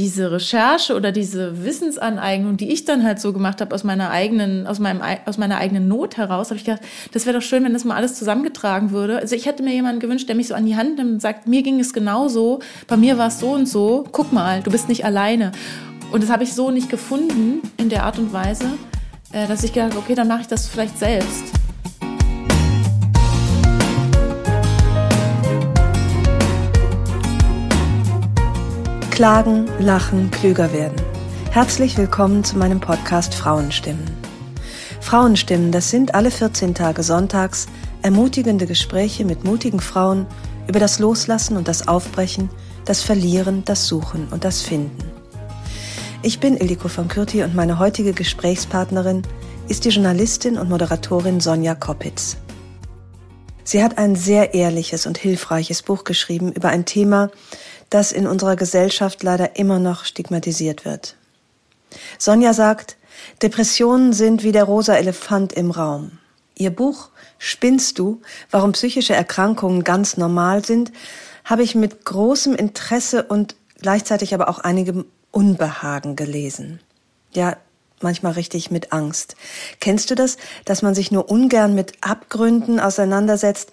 diese Recherche oder diese Wissensaneignung, die ich dann halt so gemacht habe aus meiner eigenen, aus meinem, aus meiner eigenen Not heraus, habe ich gedacht, das wäre doch schön, wenn das mal alles zusammengetragen würde. Also ich hätte mir jemanden gewünscht, der mich so an die Hand nimmt und sagt, mir ging es genauso, bei mir war es so und so, guck mal, du bist nicht alleine. Und das habe ich so nicht gefunden in der Art und Weise, äh, dass ich gedacht habe, okay, dann mache ich das vielleicht selbst. Klagen, lachen, klüger werden. Herzlich willkommen zu meinem Podcast Frauenstimmen. Frauenstimmen, das sind alle 14 Tage sonntags ermutigende Gespräche mit mutigen Frauen über das Loslassen und das Aufbrechen, das Verlieren, das Suchen und das Finden. Ich bin Ildiko von Kürti und meine heutige Gesprächspartnerin ist die Journalistin und Moderatorin Sonja Koppitz. Sie hat ein sehr ehrliches und hilfreiches Buch geschrieben über ein Thema, das in unserer Gesellschaft leider immer noch stigmatisiert wird. Sonja sagt, Depressionen sind wie der rosa Elefant im Raum. Ihr Buch Spinnst du, warum psychische Erkrankungen ganz normal sind, habe ich mit großem Interesse und gleichzeitig aber auch einigem Unbehagen gelesen. Ja, manchmal richtig mit Angst. Kennst du das, dass man sich nur ungern mit Abgründen auseinandersetzt,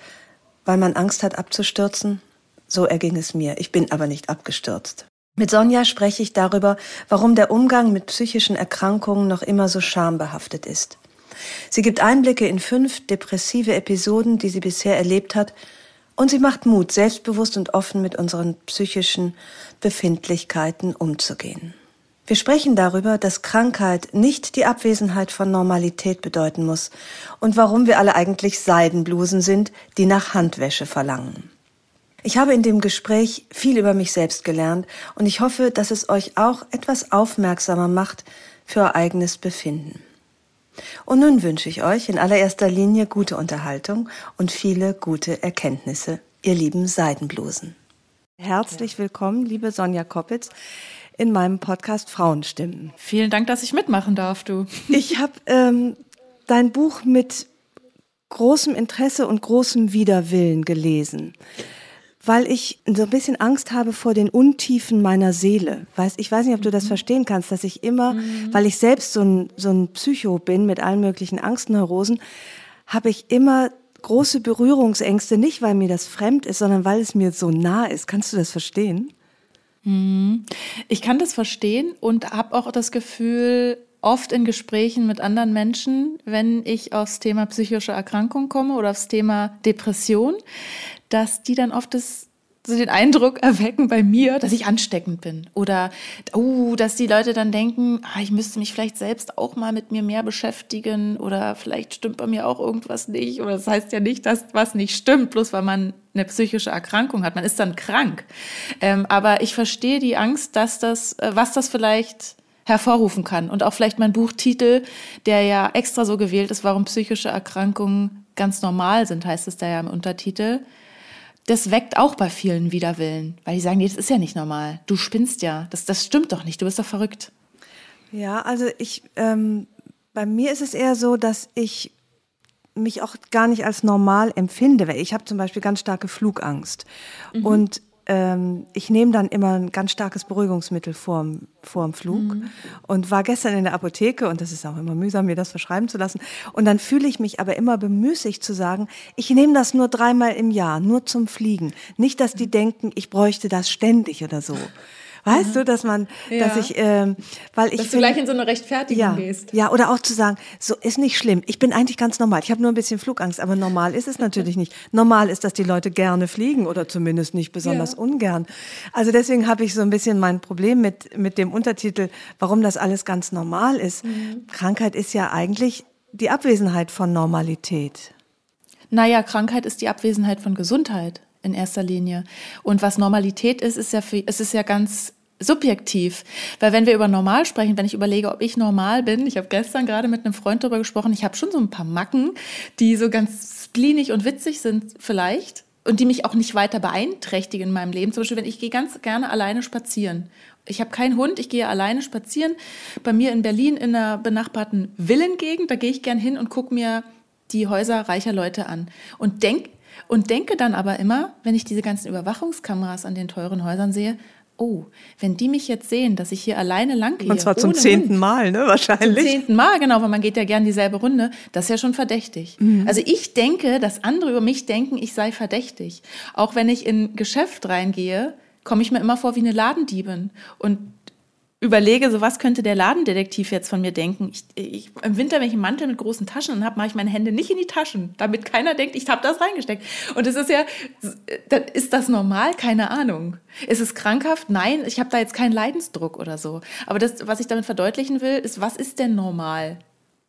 weil man Angst hat abzustürzen? So erging es mir. Ich bin aber nicht abgestürzt. Mit Sonja spreche ich darüber, warum der Umgang mit psychischen Erkrankungen noch immer so schambehaftet ist. Sie gibt Einblicke in fünf depressive Episoden, die sie bisher erlebt hat, und sie macht Mut, selbstbewusst und offen mit unseren psychischen Befindlichkeiten umzugehen. Wir sprechen darüber, dass Krankheit nicht die Abwesenheit von Normalität bedeuten muss und warum wir alle eigentlich Seidenblusen sind, die nach Handwäsche verlangen. Ich habe in dem Gespräch viel über mich selbst gelernt und ich hoffe, dass es euch auch etwas aufmerksamer macht für euer eigenes Befinden. Und nun wünsche ich euch in allererster Linie gute Unterhaltung und viele gute Erkenntnisse, ihr lieben Seidenblusen. Herzlich willkommen, liebe Sonja Koppitz, in meinem Podcast Frauenstimmen. Vielen Dank, dass ich mitmachen darf, du. Ich habe ähm, dein Buch mit großem Interesse und großem Widerwillen gelesen weil ich so ein bisschen Angst habe vor den Untiefen meiner Seele. Weiß, ich weiß nicht, ob du das mhm. verstehen kannst, dass ich immer, mhm. weil ich selbst so ein, so ein Psycho bin mit allen möglichen Angstneurosen, habe ich immer große Berührungsängste, nicht weil mir das fremd ist, sondern weil es mir so nah ist. Kannst du das verstehen? Mhm. Ich kann das verstehen und habe auch das Gefühl, oft in Gesprächen mit anderen Menschen, wenn ich aufs Thema psychische Erkrankung komme oder aufs Thema Depression, dass die dann oft das so den Eindruck erwecken bei mir, dass ich ansteckend bin. Oder oh, dass die Leute dann denken, ah, ich müsste mich vielleicht selbst auch mal mit mir mehr beschäftigen oder vielleicht stimmt bei mir auch irgendwas nicht. Oder das heißt ja nicht, dass was nicht stimmt, bloß weil man eine psychische Erkrankung hat. Man ist dann krank. Ähm, aber ich verstehe die Angst, dass das, äh, was das vielleicht hervorrufen kann. Und auch vielleicht mein Buchtitel, der ja extra so gewählt ist, warum psychische Erkrankungen ganz normal sind, heißt es da ja im Untertitel das weckt auch bei vielen Widerwillen, weil die sagen, nee, das ist ja nicht normal. Du spinnst ja. Das, das stimmt doch nicht. Du bist doch verrückt. Ja, also ich, ähm, bei mir ist es eher so, dass ich mich auch gar nicht als normal empfinde. Ich habe zum Beispiel ganz starke Flugangst. Mhm. Und ich nehme dann immer ein ganz starkes Beruhigungsmittel vorm, vorm Flug mhm. und war gestern in der Apotheke und das ist auch immer mühsam, mir das verschreiben zu lassen. Und dann fühle ich mich aber immer bemüßigt zu sagen, ich nehme das nur dreimal im Jahr, nur zum Fliegen. Nicht, dass die denken, ich bräuchte das ständig oder so. Weißt du, dass man, ja. dass ich, ähm, weil ich. Dass du gleich in so eine Rechtfertigung ja, gehst. Ja, oder auch zu sagen, so ist nicht schlimm. Ich bin eigentlich ganz normal. Ich habe nur ein bisschen Flugangst, aber normal ist es natürlich nicht. Normal ist, dass die Leute gerne fliegen oder zumindest nicht besonders ja. ungern. Also deswegen habe ich so ein bisschen mein Problem mit, mit dem Untertitel, warum das alles ganz normal ist. Mhm. Krankheit ist ja eigentlich die Abwesenheit von Normalität. Naja, Krankheit ist die Abwesenheit von Gesundheit in erster Linie. Und was Normalität ist, ist ja, für, es ist ja ganz subjektiv. Weil wenn wir über normal sprechen, wenn ich überlege, ob ich normal bin, ich habe gestern gerade mit einem Freund darüber gesprochen, ich habe schon so ein paar Macken, die so ganz splinig und witzig sind vielleicht und die mich auch nicht weiter beeinträchtigen in meinem Leben. Zum Beispiel, wenn ich gehe ganz gerne alleine spazieren. Ich habe keinen Hund, ich gehe alleine spazieren. Bei mir in Berlin in einer benachbarten Villengegend, da gehe ich gern hin und gucke mir die Häuser reicher Leute an und denk und denke dann aber immer, wenn ich diese ganzen Überwachungskameras an den teuren Häusern sehe, oh, wenn die mich jetzt sehen, dass ich hier alleine lang gehe. Und zwar zum zehnten Hund, Mal, ne, wahrscheinlich. Zum zehnten Mal, genau, weil man geht ja gern dieselbe Runde. Das ist ja schon verdächtig. Mhm. Also ich denke, dass andere über mich denken, ich sei verdächtig. Auch wenn ich in ein Geschäft reingehe, komme ich mir immer vor wie eine Ladendiebin. Und überlege, so was könnte der Ladendetektiv jetzt von mir denken. Ich, ich, Im Winter, wenn ich einen Mantel mit großen Taschen habe, mache ich meine Hände nicht in die Taschen, damit keiner denkt, ich habe das reingesteckt. Und es ist ja, ist das normal? Keine Ahnung. Ist es krankhaft? Nein, ich habe da jetzt keinen Leidensdruck oder so. Aber das, was ich damit verdeutlichen will, ist, was ist denn normal?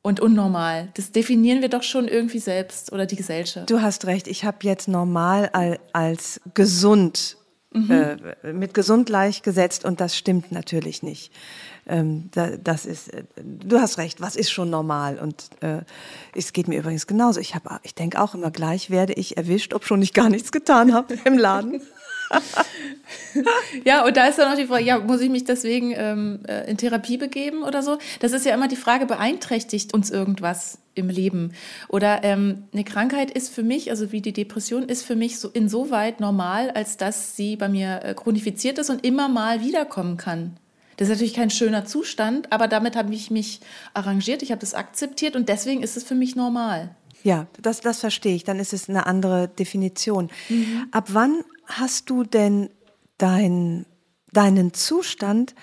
Und unnormal. Das definieren wir doch schon irgendwie selbst oder die Gesellschaft. Du hast recht. Ich habe jetzt normal als gesund mhm. äh, mit gesund gleichgesetzt und das stimmt natürlich nicht. Ähm, da, das ist, äh, du hast recht, was ist schon normal? Und äh, es geht mir übrigens genauso. Ich, hab, ich denke auch immer gleich, werde ich erwischt, ob schon ich gar nichts getan habe im Laden. ja, und da ist dann auch die Frage, ja, muss ich mich deswegen ähm, äh, in Therapie begeben oder so? Das ist ja immer die Frage, beeinträchtigt uns irgendwas im Leben? Oder ähm, eine Krankheit ist für mich, also wie die Depression, ist für mich so insoweit normal, als dass sie bei mir äh, chronifiziert ist und immer mal wiederkommen kann. Das ist natürlich kein schöner Zustand, aber damit habe ich mich arrangiert, ich habe das akzeptiert und deswegen ist es für mich normal. Ja, das, das verstehe ich. Dann ist es eine andere Definition. Mhm. Ab wann hast du denn dein, deinen Zustand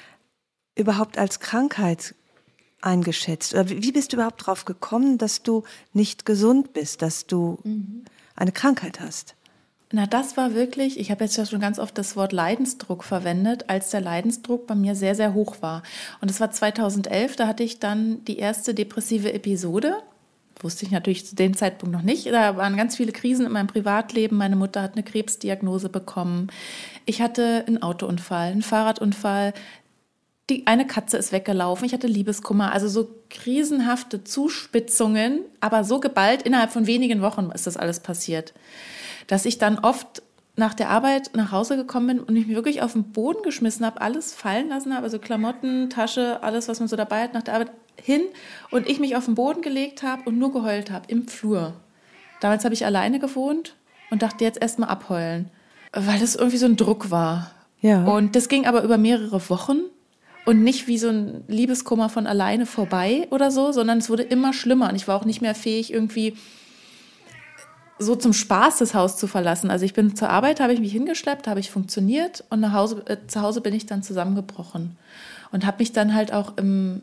überhaupt als Krankheit eingeschätzt? Oder wie bist du überhaupt darauf gekommen, dass du nicht gesund bist, dass du mhm. eine Krankheit hast? Na, das war wirklich, ich habe jetzt ja schon ganz oft das Wort Leidensdruck verwendet, als der Leidensdruck bei mir sehr, sehr hoch war. Und es war 2011, da hatte ich dann die erste depressive Episode wusste ich natürlich zu dem Zeitpunkt noch nicht. Da waren ganz viele Krisen in meinem Privatleben. Meine Mutter hat eine Krebsdiagnose bekommen. Ich hatte einen Autounfall, einen Fahrradunfall. Die eine Katze ist weggelaufen. Ich hatte Liebeskummer. Also so krisenhafte Zuspitzungen, aber so geballt. Innerhalb von wenigen Wochen ist das alles passiert. Dass ich dann oft nach der Arbeit nach Hause gekommen bin und ich mich wirklich auf den Boden geschmissen habe, alles fallen lassen habe, also Klamotten, Tasche, alles, was man so dabei hat nach der Arbeit, hin und ich mich auf den Boden gelegt habe und nur geheult habe im Flur. Damals habe ich alleine gewohnt und dachte jetzt erstmal abheulen, weil das irgendwie so ein Druck war. Ja. Und das ging aber über mehrere Wochen und nicht wie so ein Liebeskummer von alleine vorbei oder so, sondern es wurde immer schlimmer und ich war auch nicht mehr fähig irgendwie so zum Spaß das Haus zu verlassen. Also ich bin zur Arbeit, habe ich mich hingeschleppt, habe ich funktioniert und nach Hause, äh, zu Hause bin ich dann zusammengebrochen und habe mich dann halt auch im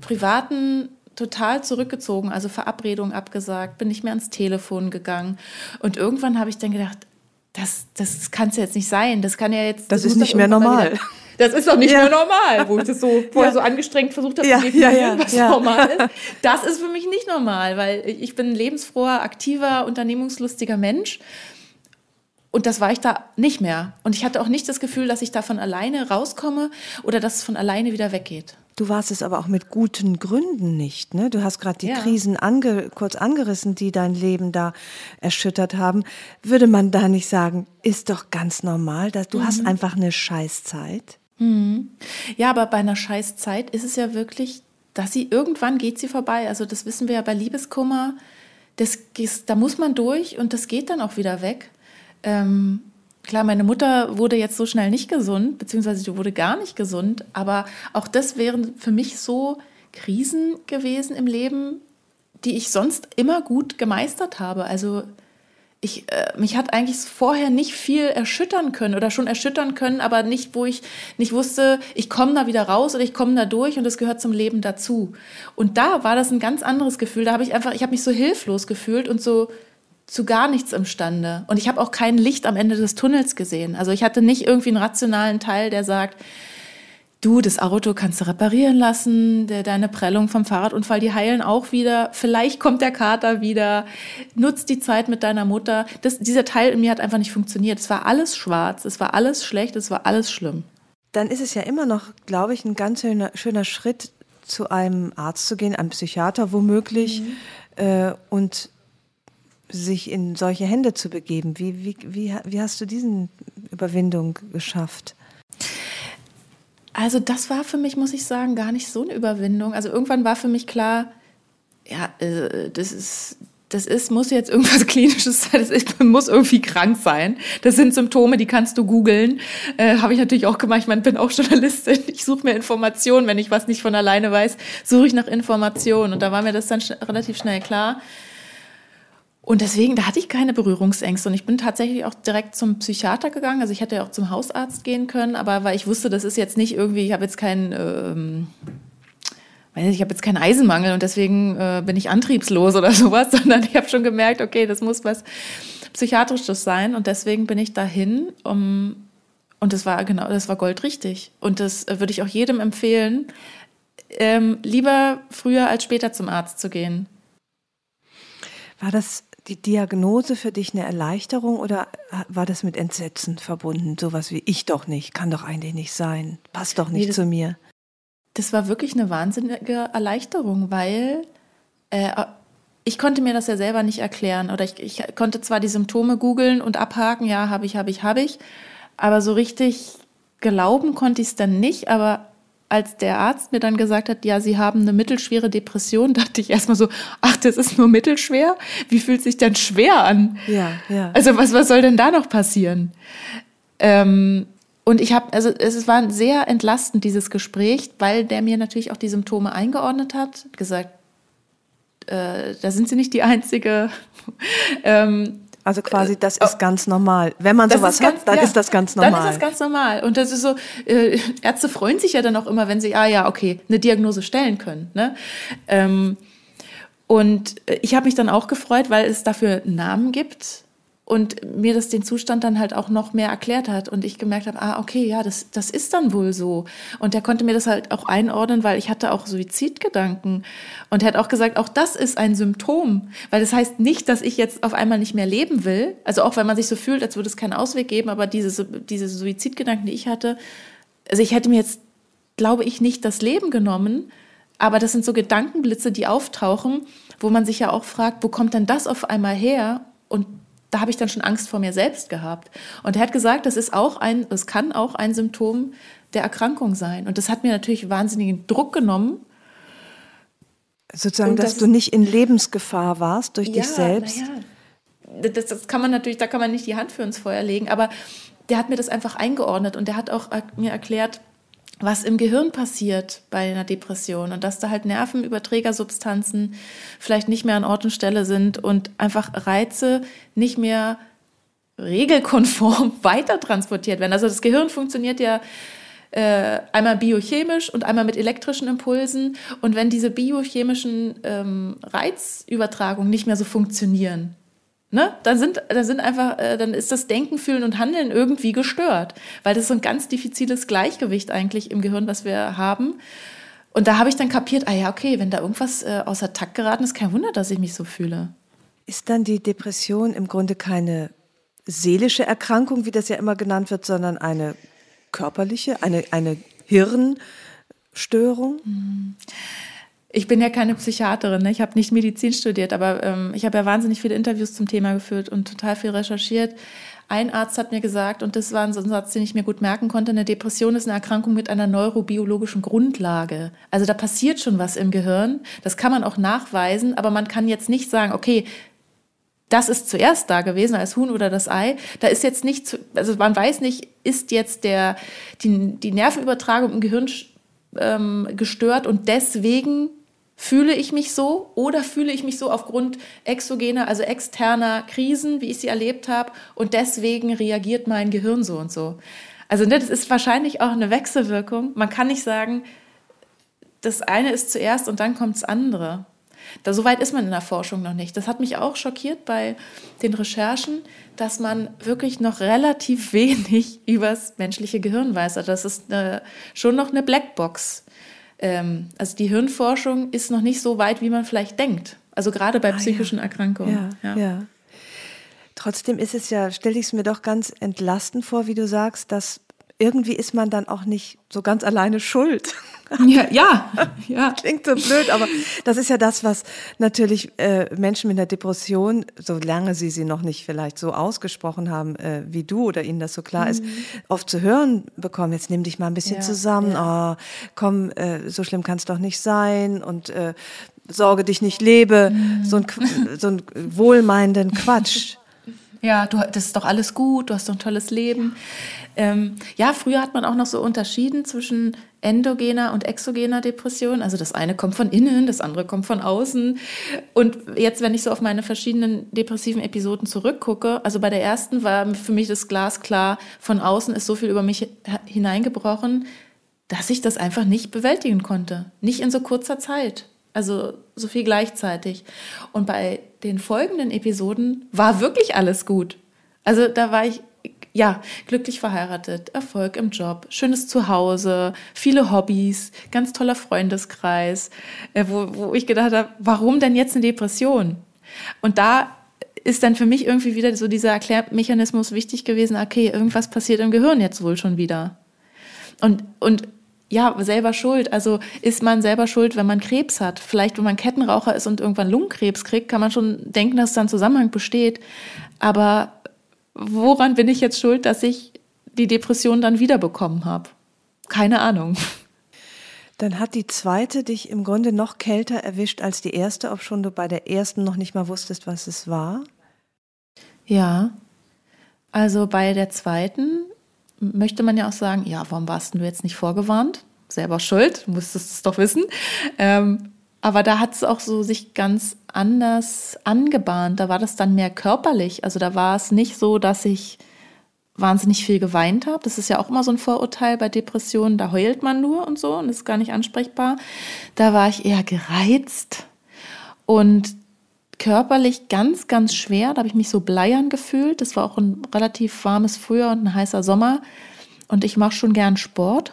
Privaten total zurückgezogen, also Verabredungen abgesagt, bin nicht mehr ans Telefon gegangen. Und irgendwann habe ich dann gedacht, das, das kann es jetzt nicht sein. Das kann ja jetzt. Das, das ist nicht mehr normal. Wieder, das ist doch nicht ja. mehr normal, wo ich das so vorher ja. so angestrengt versucht habe ja, zu definieren, was normal ist. Das ist für mich nicht normal, weil ich bin ein lebensfroher, aktiver, unternehmungslustiger Mensch. Und das war ich da nicht mehr. Und ich hatte auch nicht das Gefühl, dass ich da von alleine rauskomme oder dass es von alleine wieder weggeht. Du warst es aber auch mit guten Gründen nicht. Ne? Du hast gerade die ja. Krisen ange, kurz angerissen, die dein Leben da erschüttert haben. Würde man da nicht sagen, ist doch ganz normal, dass du mhm. hast einfach eine Scheißzeit? Mhm. Ja, aber bei einer Scheißzeit ist es ja wirklich, dass sie irgendwann geht sie vorbei. Also das wissen wir ja bei Liebeskummer. Das, da muss man durch und das geht dann auch wieder weg. Ähm, Klar, meine Mutter wurde jetzt so schnell nicht gesund, beziehungsweise die wurde gar nicht gesund, aber auch das wären für mich so Krisen gewesen im Leben, die ich sonst immer gut gemeistert habe. Also ich, äh, mich hat eigentlich vorher nicht viel erschüttern können oder schon erschüttern können, aber nicht, wo ich nicht wusste, ich komme da wieder raus oder ich komme da durch und das gehört zum Leben dazu. Und da war das ein ganz anderes Gefühl. Da habe ich einfach, ich habe mich so hilflos gefühlt und so zu gar nichts imstande. Und ich habe auch kein Licht am Ende des Tunnels gesehen. Also ich hatte nicht irgendwie einen rationalen Teil, der sagt, du, das Auto kannst du reparieren lassen, der, deine Prellung vom Fahrradunfall, die heilen auch wieder, vielleicht kommt der Kater wieder, nutz die Zeit mit deiner Mutter. Das, dieser Teil in mir hat einfach nicht funktioniert. Es war alles schwarz, es war alles schlecht, es war alles schlimm. Dann ist es ja immer noch, glaube ich, ein ganz schöner, schöner Schritt, zu einem Arzt zu gehen, einem Psychiater womöglich, mhm. äh, und sich in solche Hände zu begeben. Wie, wie, wie, wie hast du diesen Überwindung geschafft? Also das war für mich, muss ich sagen, gar nicht so eine Überwindung. Also irgendwann war für mich klar, ja, äh, das ist, das ist, muss jetzt irgendwas Klinisches sein, das ist, muss irgendwie krank sein. Das sind Symptome, die kannst du googeln. Äh, Habe ich natürlich auch gemacht. Ich meine, bin auch Journalistin. Ich suche mir Informationen. Wenn ich was nicht von alleine weiß, suche ich nach Informationen. Und da war mir das dann sch relativ schnell klar. Und deswegen, da hatte ich keine Berührungsängste. Und ich bin tatsächlich auch direkt zum Psychiater gegangen. Also ich hätte ja auch zum Hausarzt gehen können, aber weil ich wusste, das ist jetzt nicht irgendwie, ich habe jetzt keinen, ähm, weiß nicht, ich habe jetzt keinen Eisenmangel und deswegen äh, bin ich antriebslos oder sowas, sondern ich habe schon gemerkt, okay, das muss was Psychiatrisches sein. Und deswegen bin ich dahin, um, und das war genau, das war goldrichtig. Und das äh, würde ich auch jedem empfehlen, ähm, lieber früher als später zum Arzt zu gehen. War das die Diagnose für dich eine Erleichterung oder war das mit Entsetzen verbunden? Sowas wie ich doch nicht, kann doch eigentlich nicht sein, passt doch nicht nee, zu mir. Das war wirklich eine wahnsinnige Erleichterung, weil äh, ich konnte mir das ja selber nicht erklären oder ich, ich konnte zwar die Symptome googeln und abhaken, ja, habe ich, habe ich, habe ich, aber so richtig glauben konnte ich es dann nicht, aber als der Arzt mir dann gesagt hat, ja, Sie haben eine mittelschwere Depression, dachte ich erstmal so, ach, das ist nur mittelschwer? Wie fühlt sich denn schwer an? Ja, ja. Also was, was soll denn da noch passieren? Ähm, und ich habe, also es war sehr entlastend, dieses Gespräch, weil der mir natürlich auch die Symptome eingeordnet hat, gesagt, äh, da sind Sie nicht die Einzige. ähm, also quasi, das ist oh. ganz normal. Wenn man das sowas ganz, hat, dann ja, ist das ganz normal. Dann ist das ganz normal. Und das ist so, äh, Ärzte freuen sich ja dann auch immer, wenn sie, ah ja, okay, eine Diagnose stellen können. Ne? Ähm, und ich habe mich dann auch gefreut, weil es dafür einen Namen gibt und mir das den Zustand dann halt auch noch mehr erklärt hat und ich gemerkt habe, ah, okay, ja, das, das ist dann wohl so. Und der konnte mir das halt auch einordnen, weil ich hatte auch Suizidgedanken. Und er hat auch gesagt, auch das ist ein Symptom, weil das heißt nicht, dass ich jetzt auf einmal nicht mehr leben will. Also auch wenn man sich so fühlt, als würde es keinen Ausweg geben, aber diese, diese Suizidgedanken, die ich hatte, also ich hätte mir jetzt, glaube ich, nicht das Leben genommen, aber das sind so Gedankenblitze, die auftauchen, wo man sich ja auch fragt, wo kommt denn das auf einmal her? Und da habe ich dann schon Angst vor mir selbst gehabt. Und er hat gesagt, das ist auch ein, es kann auch ein Symptom der Erkrankung sein. Und das hat mir natürlich wahnsinnigen Druck genommen. Sozusagen, dass das, du nicht in Lebensgefahr warst durch ja, dich selbst. Ja. Das, das kann man natürlich, da kann man nicht die Hand für ins Feuer legen, aber der hat mir das einfach eingeordnet und der hat auch mir erklärt, was im Gehirn passiert bei einer Depression und dass da halt Nervenüberträgersubstanzen vielleicht nicht mehr an Ort und Stelle sind und einfach Reize nicht mehr regelkonform weiter transportiert werden. Also das Gehirn funktioniert ja äh, einmal biochemisch und einmal mit elektrischen Impulsen. Und wenn diese biochemischen ähm, Reizübertragungen nicht mehr so funktionieren, Ne? Dann, sind, dann, sind einfach, äh, dann ist das Denken, Fühlen und Handeln irgendwie gestört, weil das ist so ein ganz diffiziles Gleichgewicht eigentlich im Gehirn, was wir haben. Und da habe ich dann kapiert, ah ja, okay, wenn da irgendwas äh, außer Takt geraten ist, kein Wunder, dass ich mich so fühle. Ist dann die Depression im Grunde keine seelische Erkrankung, wie das ja immer genannt wird, sondern eine körperliche, eine, eine Hirnstörung? Mhm. Ich bin ja keine Psychiaterin, ne? ich habe nicht Medizin studiert, aber ähm, ich habe ja wahnsinnig viele Interviews zum Thema geführt und total viel recherchiert. Ein Arzt hat mir gesagt, und das war ein Satz, den ich mir gut merken konnte, eine Depression ist eine Erkrankung mit einer neurobiologischen Grundlage. Also da passiert schon was im Gehirn, das kann man auch nachweisen, aber man kann jetzt nicht sagen, okay, das ist zuerst da gewesen als Huhn oder das Ei. Da ist jetzt nicht, zu, also man weiß nicht, ist jetzt der, die, die Nervenübertragung im Gehirn ähm, gestört und deswegen Fühle ich mich so oder fühle ich mich so aufgrund exogener, also externer Krisen, wie ich sie erlebt habe, und deswegen reagiert mein Gehirn so und so. Also ne, das ist wahrscheinlich auch eine Wechselwirkung. Man kann nicht sagen, das eine ist zuerst und dann kommt das andere. Da, so weit ist man in der Forschung noch nicht. Das hat mich auch schockiert bei den Recherchen, dass man wirklich noch relativ wenig über das menschliche Gehirn weiß. Also das ist eine, schon noch eine Blackbox ähm, also die Hirnforschung ist noch nicht so weit, wie man vielleicht denkt. Also gerade bei ah, psychischen ja. Erkrankungen. Ja, ja. Trotzdem ist es ja, stelle ich es mir doch ganz entlastend vor, wie du sagst, dass irgendwie ist man dann auch nicht so ganz alleine schuld. Ja, ja, ja. Klingt so blöd, aber das ist ja das, was natürlich äh, Menschen mit einer Depression, solange sie sie noch nicht vielleicht so ausgesprochen haben äh, wie du oder ihnen das so klar mhm. ist, oft zu hören bekommen. Jetzt nimm dich mal ein bisschen ja, zusammen. Ja. Oh, komm, äh, so schlimm kann es doch nicht sein und äh, sorge dich nicht, lebe, mhm. so, ein, so ein wohlmeinenden Quatsch. Ja, du, das ist doch alles gut, du hast doch ein tolles Leben. Ähm, ja, früher hat man auch noch so unterschieden zwischen endogener und exogener Depression. Also das eine kommt von innen, das andere kommt von außen. Und jetzt, wenn ich so auf meine verschiedenen depressiven Episoden zurückgucke, also bei der ersten war für mich das Glas klar, von außen ist so viel über mich hineingebrochen, dass ich das einfach nicht bewältigen konnte. Nicht in so kurzer Zeit. Also so viel gleichzeitig. Und bei den folgenden Episoden war wirklich alles gut. Also da war ich ja, glücklich verheiratet, Erfolg im Job, schönes Zuhause, viele Hobbys, ganz toller Freundeskreis, äh, wo, wo ich gedacht habe, warum denn jetzt eine Depression? Und da ist dann für mich irgendwie wieder so dieser Erklärmechanismus wichtig gewesen, okay, irgendwas passiert im Gehirn jetzt wohl schon wieder. Und, und ja, selber schuld. Also ist man selber schuld, wenn man Krebs hat. Vielleicht, wenn man Kettenraucher ist und irgendwann Lungenkrebs kriegt, kann man schon denken, dass da ein Zusammenhang besteht. Aber woran bin ich jetzt schuld, dass ich die Depression dann wiederbekommen habe? Keine Ahnung. Dann hat die zweite dich im Grunde noch kälter erwischt als die erste, ob schon du bei der ersten noch nicht mal wusstest, was es war? Ja. Also bei der zweiten möchte man ja auch sagen, ja, warum warst du jetzt nicht vorgewarnt? Selber schuld, musstest es doch wissen. Ähm, aber da hat es auch so sich ganz anders angebahnt. Da war das dann mehr körperlich. Also da war es nicht so, dass ich wahnsinnig viel geweint habe. Das ist ja auch immer so ein Vorurteil bei Depressionen. Da heult man nur und so und ist gar nicht ansprechbar. Da war ich eher gereizt und körperlich ganz, ganz schwer. Da habe ich mich so bleiern gefühlt. Das war auch ein relativ warmes Frühjahr und ein heißer Sommer. Und ich mache schon gern Sport.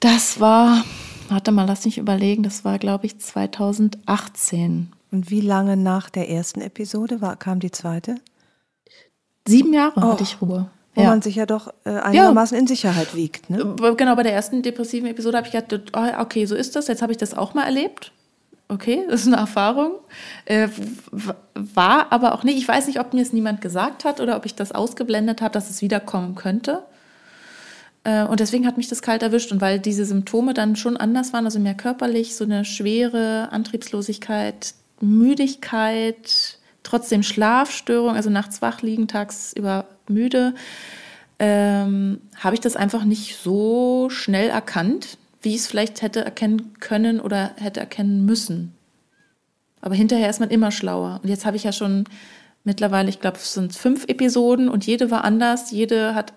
Das war warte mal, lass mich überlegen, das war, glaube ich, 2018. Und wie lange nach der ersten Episode war, kam die zweite? Sieben Jahre oh. hatte ich Ruhe. Wo ja. man sich ja doch äh, einigermaßen ja. in Sicherheit wiegt. Ne? Äh, genau, bei der ersten depressiven Episode habe ich gedacht, oh, okay, so ist das, jetzt habe ich das auch mal erlebt. Okay, das ist eine Erfahrung. Äh, war aber auch nicht, ich weiß nicht, ob mir es niemand gesagt hat oder ob ich das ausgeblendet habe, dass es wiederkommen könnte. Äh, und deswegen hat mich das kalt erwischt. Und weil diese Symptome dann schon anders waren, also mehr körperlich, so eine schwere Antriebslosigkeit, Müdigkeit, trotzdem Schlafstörung, also nachts wach liegen, tagsüber müde, ähm, habe ich das einfach nicht so schnell erkannt, wie ich es vielleicht hätte erkennen können oder hätte erkennen müssen. Aber hinterher ist man immer schlauer. Und jetzt habe ich ja schon mittlerweile, ich glaube, es sind fünf Episoden und jede war anders. Jede hat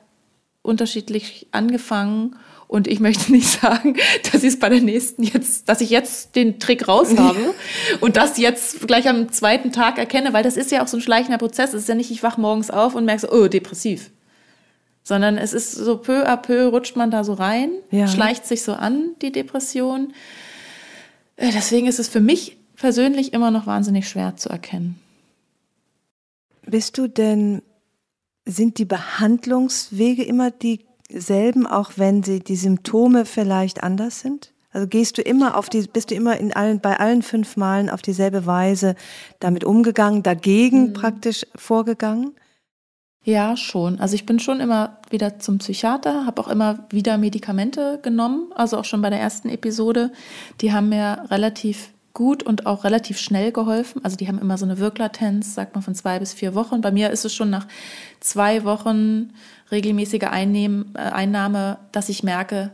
unterschiedlich angefangen und ich möchte nicht sagen, dass ich es bei der nächsten jetzt, dass ich jetzt den Trick raus habe und das jetzt gleich am zweiten Tag erkenne, weil das ist ja auch so ein schleichender Prozess. Es ist ja nicht, ich wach morgens auf und merke so, oh, depressiv. Sondern es ist so peu à peu rutscht man da so rein, ja. schleicht sich so an, die Depression. Äh, deswegen ist es für mich persönlich immer noch wahnsinnig schwer zu erkennen. Bist du denn sind die Behandlungswege immer dieselben, auch wenn sie die Symptome vielleicht anders sind? Also gehst du immer auf die, bist du immer in allen, bei allen fünf Malen auf dieselbe Weise damit umgegangen, dagegen mhm. praktisch vorgegangen? Ja, schon. Also ich bin schon immer wieder zum Psychiater, habe auch immer wieder Medikamente genommen, also auch schon bei der ersten Episode. Die haben mir relativ gut und auch relativ schnell geholfen. Also die haben immer so eine Wirklatenz, sagt man, von zwei bis vier Wochen. Bei mir ist es schon nach zwei Wochen regelmäßige Einnehmen, äh, Einnahme, dass ich merke,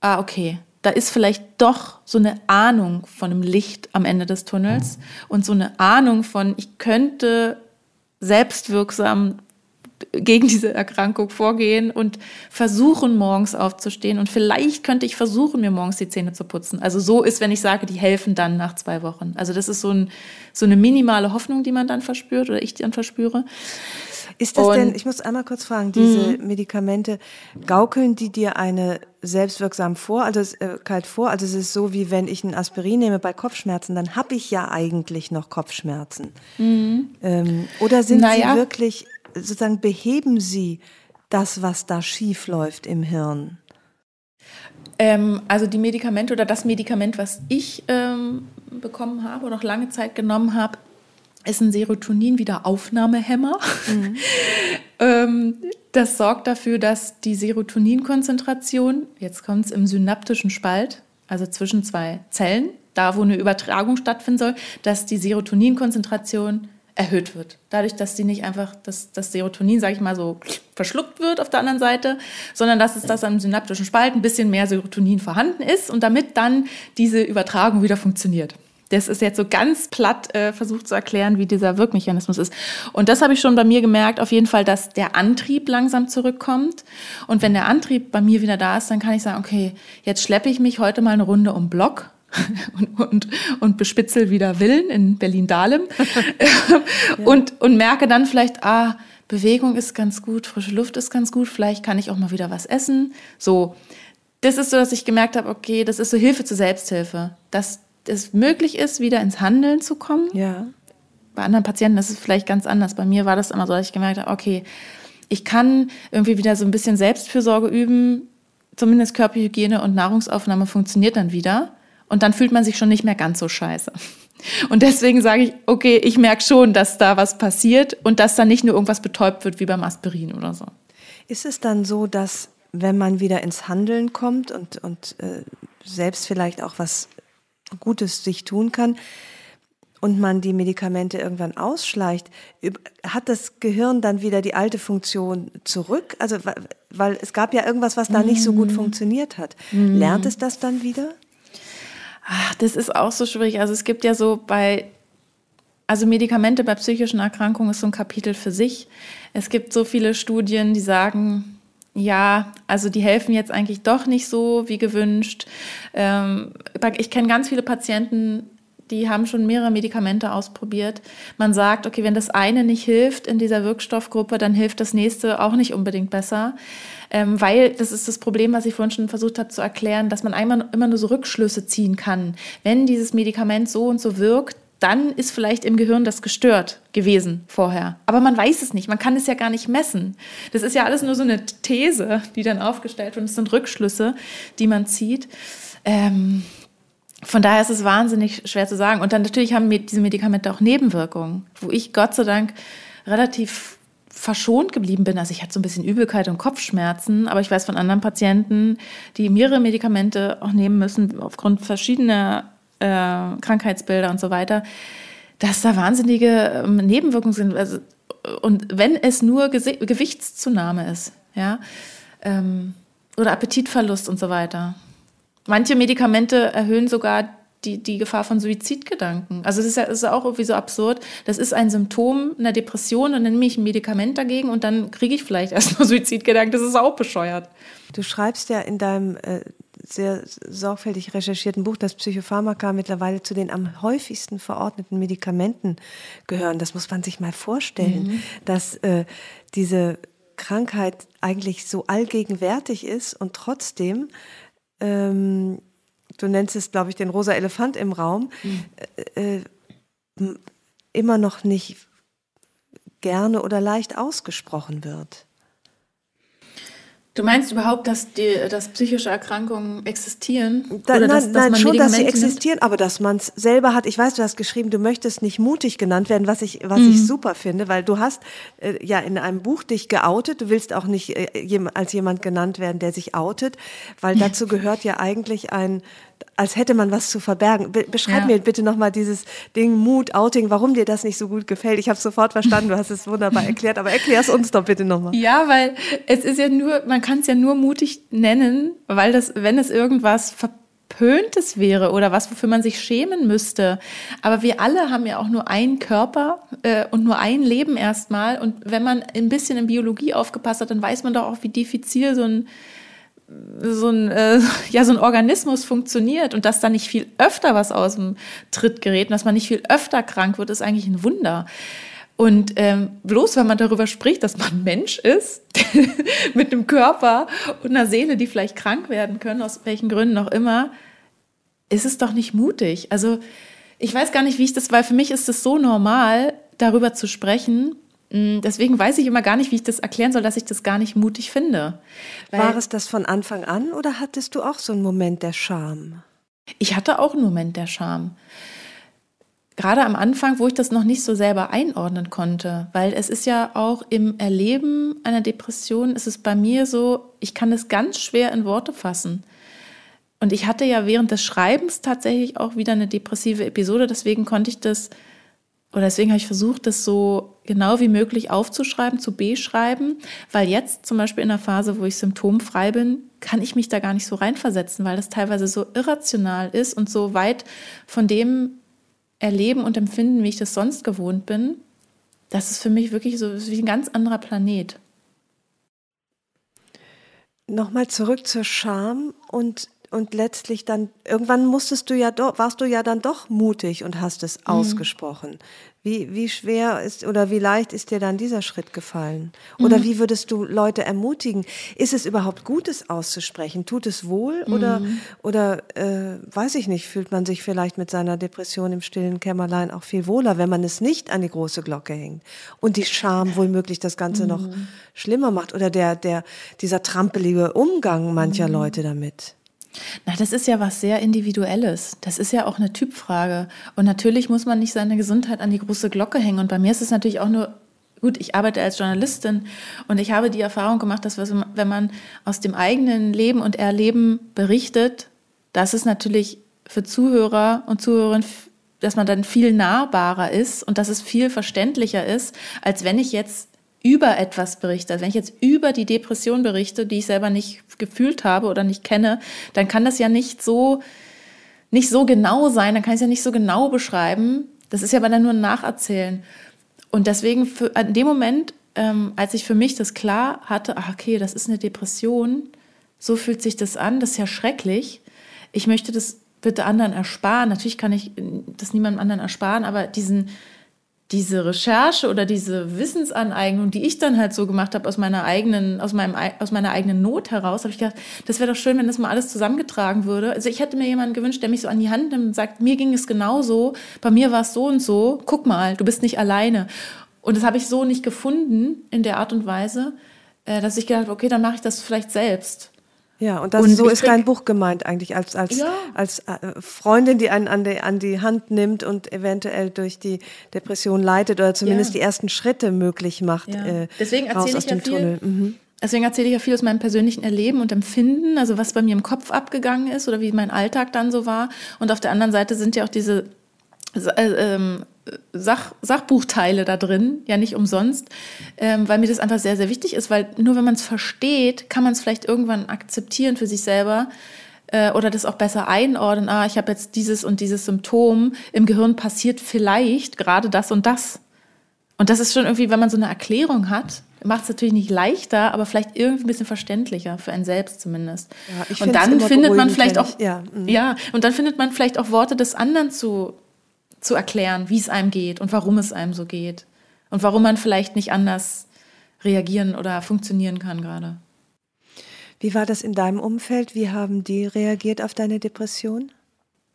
ah, okay, da ist vielleicht doch so eine Ahnung von einem Licht am Ende des Tunnels und so eine Ahnung von, ich könnte selbstwirksam gegen diese Erkrankung vorgehen und versuchen, morgens aufzustehen. Und vielleicht könnte ich versuchen, mir morgens die Zähne zu putzen. Also so ist, wenn ich sage, die helfen dann nach zwei Wochen. Also das ist so, ein, so eine minimale Hoffnung, die man dann verspürt oder ich dann verspüre. Ist das und, denn, ich muss einmal kurz fragen, diese mhm. Medikamente, gaukeln die dir eine selbstwirksam vor, also äh, kalt vor? Also es ist so, wie wenn ich ein Aspirin nehme bei Kopfschmerzen, dann habe ich ja eigentlich noch Kopfschmerzen. Mhm. Ähm, oder sind naja. sie wirklich sozusagen beheben Sie das, was da schief läuft im Hirn? Ähm, also die Medikamente oder das Medikament, was ich ähm, bekommen habe oder auch lange Zeit genommen habe, ist ein Serotonin-Wiederaufnahmehemmer. Mhm. ähm, das sorgt dafür, dass die Serotoninkonzentration, jetzt kommt es im synaptischen Spalt, also zwischen zwei Zellen, da wo eine Übertragung stattfinden soll, dass die Serotoninkonzentration erhöht wird. Dadurch, dass die nicht einfach, dass das Serotonin, sage ich mal, so verschluckt wird auf der anderen Seite, sondern dass es das am synaptischen Spalt ein bisschen mehr Serotonin vorhanden ist und damit dann diese Übertragung wieder funktioniert. Das ist jetzt so ganz platt äh, versucht zu erklären, wie dieser Wirkmechanismus ist. Und das habe ich schon bei mir gemerkt, auf jeden Fall, dass der Antrieb langsam zurückkommt. Und wenn der Antrieb bei mir wieder da ist, dann kann ich sagen, okay, jetzt schleppe ich mich heute mal eine Runde um Block und, und, und bespitzel wieder Willen in Berlin-Dahlem ja. und, und merke dann vielleicht, ah, Bewegung ist ganz gut, frische Luft ist ganz gut, vielleicht kann ich auch mal wieder was essen. So, das ist so, dass ich gemerkt habe, okay, das ist so Hilfe zur Selbsthilfe, dass es möglich ist, wieder ins Handeln zu kommen. Ja. Bei anderen Patienten ist es vielleicht ganz anders. Bei mir war das immer so, dass ich gemerkt habe, okay, ich kann irgendwie wieder so ein bisschen Selbstfürsorge üben, zumindest Körperhygiene und Nahrungsaufnahme funktioniert dann wieder. Und dann fühlt man sich schon nicht mehr ganz so scheiße. Und deswegen sage ich, okay, ich merke schon, dass da was passiert und dass da nicht nur irgendwas betäubt wird wie beim Aspirin oder so. Ist es dann so, dass wenn man wieder ins Handeln kommt und, und äh, selbst vielleicht auch was Gutes sich tun kann und man die Medikamente irgendwann ausschleicht, hat das Gehirn dann wieder die alte Funktion zurück? Also, weil es gab ja irgendwas, was da nicht so gut mhm. funktioniert hat. Mhm. Lernt es das dann wieder? Ach, das ist auch so schwierig. Also es gibt ja so bei, also Medikamente bei psychischen Erkrankungen ist so ein Kapitel für sich. Es gibt so viele Studien, die sagen, ja, also die helfen jetzt eigentlich doch nicht so wie gewünscht. Ähm, ich kenne ganz viele Patienten, die haben schon mehrere Medikamente ausprobiert. Man sagt, okay, wenn das eine nicht hilft in dieser Wirkstoffgruppe, dann hilft das nächste auch nicht unbedingt besser. Ähm, weil das ist das Problem, was ich vorhin schon versucht habe zu erklären, dass man einmal immer nur so Rückschlüsse ziehen kann. Wenn dieses Medikament so und so wirkt, dann ist vielleicht im Gehirn das gestört gewesen vorher. Aber man weiß es nicht, man kann es ja gar nicht messen. Das ist ja alles nur so eine These, die dann aufgestellt wird. Es sind Rückschlüsse, die man zieht. Ähm, von daher ist es wahnsinnig schwer zu sagen. Und dann natürlich haben diese Medikamente auch Nebenwirkungen, wo ich Gott sei Dank relativ verschont geblieben bin. Also ich hatte so ein bisschen Übelkeit und Kopfschmerzen, aber ich weiß von anderen Patienten, die mehrere Medikamente auch nehmen müssen aufgrund verschiedener äh, Krankheitsbilder und so weiter, dass da wahnsinnige ähm, Nebenwirkungen sind. Also, und wenn es nur Ge Gewichtszunahme ist, ja, ähm, oder Appetitverlust und so weiter. Manche Medikamente erhöhen sogar die, die Gefahr von Suizidgedanken. Also es ist ja ist auch irgendwie so absurd. Das ist ein Symptom einer Depression und dann nehme ich ein Medikament dagegen und dann kriege ich vielleicht erstmal Suizidgedanken. Das ist auch bescheuert. Du schreibst ja in deinem äh, sehr sorgfältig recherchierten Buch, dass Psychopharmaka mittlerweile zu den am häufigsten verordneten Medikamenten gehören. Das muss man sich mal vorstellen, mhm. dass äh, diese Krankheit eigentlich so allgegenwärtig ist und trotzdem, ähm, du nennst es, glaube ich, den rosa Elefant im Raum, mhm. äh, äh, immer noch nicht gerne oder leicht ausgesprochen wird. Du meinst überhaupt, dass, die, dass psychische Erkrankungen existieren? Da, Oder dass, nein, dass schon, dass sie existieren, nimmt? aber dass man es selber hat. Ich weiß, du hast geschrieben, du möchtest nicht mutig genannt werden, was ich, was mhm. ich super finde, weil du hast äh, ja in einem Buch dich geoutet. Du willst auch nicht äh, als jemand genannt werden, der sich outet, weil dazu gehört ja eigentlich ein als hätte man was zu verbergen. Be beschreib ja. mir bitte nochmal dieses Ding Mut, Outing, warum dir das nicht so gut gefällt. Ich habe sofort verstanden, du hast es wunderbar erklärt, aber erklär es uns doch bitte nochmal. Ja, weil es ist ja nur, man kann es ja nur mutig nennen, weil das, wenn es irgendwas verpöntes wäre oder was, wofür man sich schämen müsste. Aber wir alle haben ja auch nur einen Körper äh, und nur ein Leben erstmal. Und wenn man ein bisschen in Biologie aufgepasst hat, dann weiß man doch auch, wie diffizil so ein so ein, äh, ja, so ein Organismus funktioniert und dass da nicht viel öfter was aus dem Tritt gerät und dass man nicht viel öfter krank wird, ist eigentlich ein Wunder. Und ähm, bloß wenn man darüber spricht, dass man Mensch ist, mit einem Körper und einer Seele, die vielleicht krank werden können, aus welchen Gründen auch immer, ist es doch nicht mutig. Also ich weiß gar nicht, wie ich das, weil für mich ist es so normal, darüber zu sprechen. Mm, deswegen weiß ich immer gar nicht, wie ich das erklären soll, dass ich das gar nicht mutig finde. Weil War es das von Anfang an oder hattest du auch so einen Moment der Scham? Ich hatte auch einen Moment der Scham. Gerade am Anfang, wo ich das noch nicht so selber einordnen konnte, weil es ist ja auch im Erleben einer Depression, ist es bei mir so, ich kann es ganz schwer in Worte fassen. Und ich hatte ja während des Schreibens tatsächlich auch wieder eine depressive Episode, deswegen konnte ich das, oder deswegen habe ich versucht, das so genau wie möglich aufzuschreiben, zu beschreiben, weil jetzt zum Beispiel in der Phase, wo ich symptomfrei bin, kann ich mich da gar nicht so reinversetzen, weil das teilweise so irrational ist und so weit von dem erleben und empfinden, wie ich das sonst gewohnt bin. Das ist für mich wirklich so wie ein ganz anderer Planet. Nochmal zurück zur Scham und und letztlich dann irgendwann musstest du ja doch warst du ja dann doch mutig und hast es mhm. ausgesprochen. Wie, wie schwer ist oder wie leicht ist dir dann dieser Schritt gefallen? Oder mhm. wie würdest du Leute ermutigen? Ist es überhaupt gut, es auszusprechen? Tut es wohl? Mhm. Oder, oder äh, weiß ich nicht, fühlt man sich vielleicht mit seiner Depression im stillen Kämmerlein auch viel wohler, wenn man es nicht an die große Glocke hängt? Und die Scham womöglich das Ganze mhm. noch schlimmer macht? Oder der, der, dieser trampelige Umgang mancher mhm. Leute damit? Na, das ist ja was sehr Individuelles. Das ist ja auch eine Typfrage. Und natürlich muss man nicht seine Gesundheit an die große Glocke hängen. Und bei mir ist es natürlich auch nur, gut, ich arbeite als Journalistin und ich habe die Erfahrung gemacht, dass wenn man aus dem eigenen Leben und Erleben berichtet, dass es natürlich für Zuhörer und Zuhörerinnen dass man dann viel nahbarer ist und dass es viel verständlicher ist, als wenn ich jetzt über etwas berichte, also wenn ich jetzt über die Depression berichte, die ich selber nicht gefühlt habe oder nicht kenne, dann kann das ja nicht so, nicht so genau sein, dann kann ich es ja nicht so genau beschreiben. Das ist ja aber dann nur ein Nacherzählen. Und deswegen, für, in dem Moment, ähm, als ich für mich das klar hatte, ach okay, das ist eine Depression, so fühlt sich das an, das ist ja schrecklich. Ich möchte das bitte anderen ersparen. Natürlich kann ich das niemandem anderen ersparen, aber diesen, diese Recherche oder diese Wissensaneignung, die ich dann halt so gemacht habe aus meiner eigenen, aus meinem, aus meiner eigenen Not heraus, habe ich gedacht, das wäre doch schön, wenn das mal alles zusammengetragen würde. Also ich hätte mir jemanden gewünscht, der mich so an die Hand nimmt und sagt, mir ging es genauso, bei mir war es so und so, guck mal, du bist nicht alleine. Und das habe ich so nicht gefunden in der Art und Weise, äh, dass ich gedacht habe, okay, dann mache ich das vielleicht selbst. Ja, und, das, und so ist dein Buch gemeint eigentlich, als, als, ja. als äh, Freundin, die einen an die, an die Hand nimmt und eventuell durch die Depression leitet oder zumindest ja. die ersten Schritte möglich macht. Ja. Äh, Deswegen erzähle ich ja viel. Mhm. Deswegen erzähle ich ja viel aus meinem persönlichen Erleben und Empfinden, also was bei mir im Kopf abgegangen ist oder wie mein Alltag dann so war. Und auf der anderen Seite sind ja auch diese äh, ähm, Sach, Sachbuchteile da drin, ja nicht umsonst, ähm, weil mir das einfach sehr, sehr wichtig ist, weil nur wenn man es versteht, kann man es vielleicht irgendwann akzeptieren für sich selber äh, oder das auch besser einordnen. Ah, ich habe jetzt dieses und dieses Symptom, im Gehirn passiert vielleicht gerade das und das. Und das ist schon irgendwie, wenn man so eine Erklärung hat, macht es natürlich nicht leichter, aber vielleicht irgendwie ein bisschen verständlicher, für einen selbst zumindest. Ja, und dann findet man vielleicht auch, ja, mhm. ja, und dann findet man vielleicht auch Worte des anderen zu zu erklären, wie es einem geht und warum es einem so geht und warum man vielleicht nicht anders reagieren oder funktionieren kann gerade. Wie war das in deinem Umfeld? Wie haben die reagiert auf deine Depression?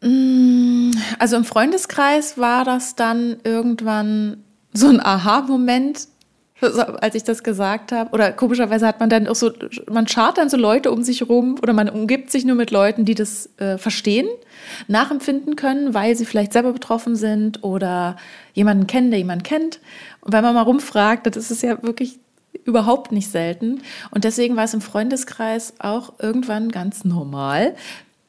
Mm, also im Freundeskreis war das dann irgendwann so ein Aha-Moment, als ich das gesagt habe. Oder komischerweise hat man dann auch so, man schart dann so Leute um sich rum oder man umgibt sich nur mit Leuten, die das äh, verstehen, nachempfinden können, weil sie vielleicht selber betroffen sind oder jemanden kennen, der jemanden kennt. Und wenn man mal rumfragt, das ist es ja wirklich überhaupt nicht selten. Und deswegen war es im Freundeskreis auch irgendwann ganz normal,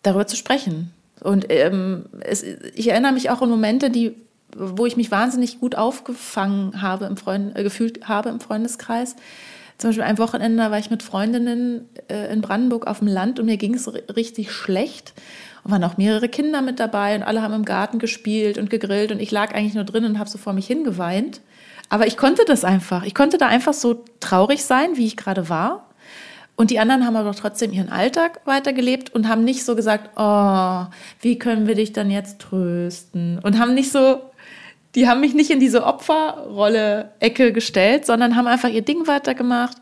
darüber zu sprechen. Und ähm, es, ich erinnere mich auch an Momente, die wo ich mich wahnsinnig gut aufgefangen habe im Freund, äh, gefühlt habe im Freundeskreis. Zum Beispiel ein Wochenende war ich mit Freundinnen äh, in Brandenburg auf dem Land und mir ging es richtig schlecht. Und waren auch mehrere Kinder mit dabei und alle haben im Garten gespielt und gegrillt und ich lag eigentlich nur drin und habe so vor mich hingeweint. Aber ich konnte das einfach. Ich konnte da einfach so traurig sein, wie ich gerade war. Und die anderen haben aber trotzdem ihren Alltag weitergelebt und haben nicht so gesagt, oh, wie können wir dich dann jetzt trösten? Und haben nicht so die haben mich nicht in diese Opferrolle-Ecke gestellt, sondern haben einfach ihr Ding weitergemacht.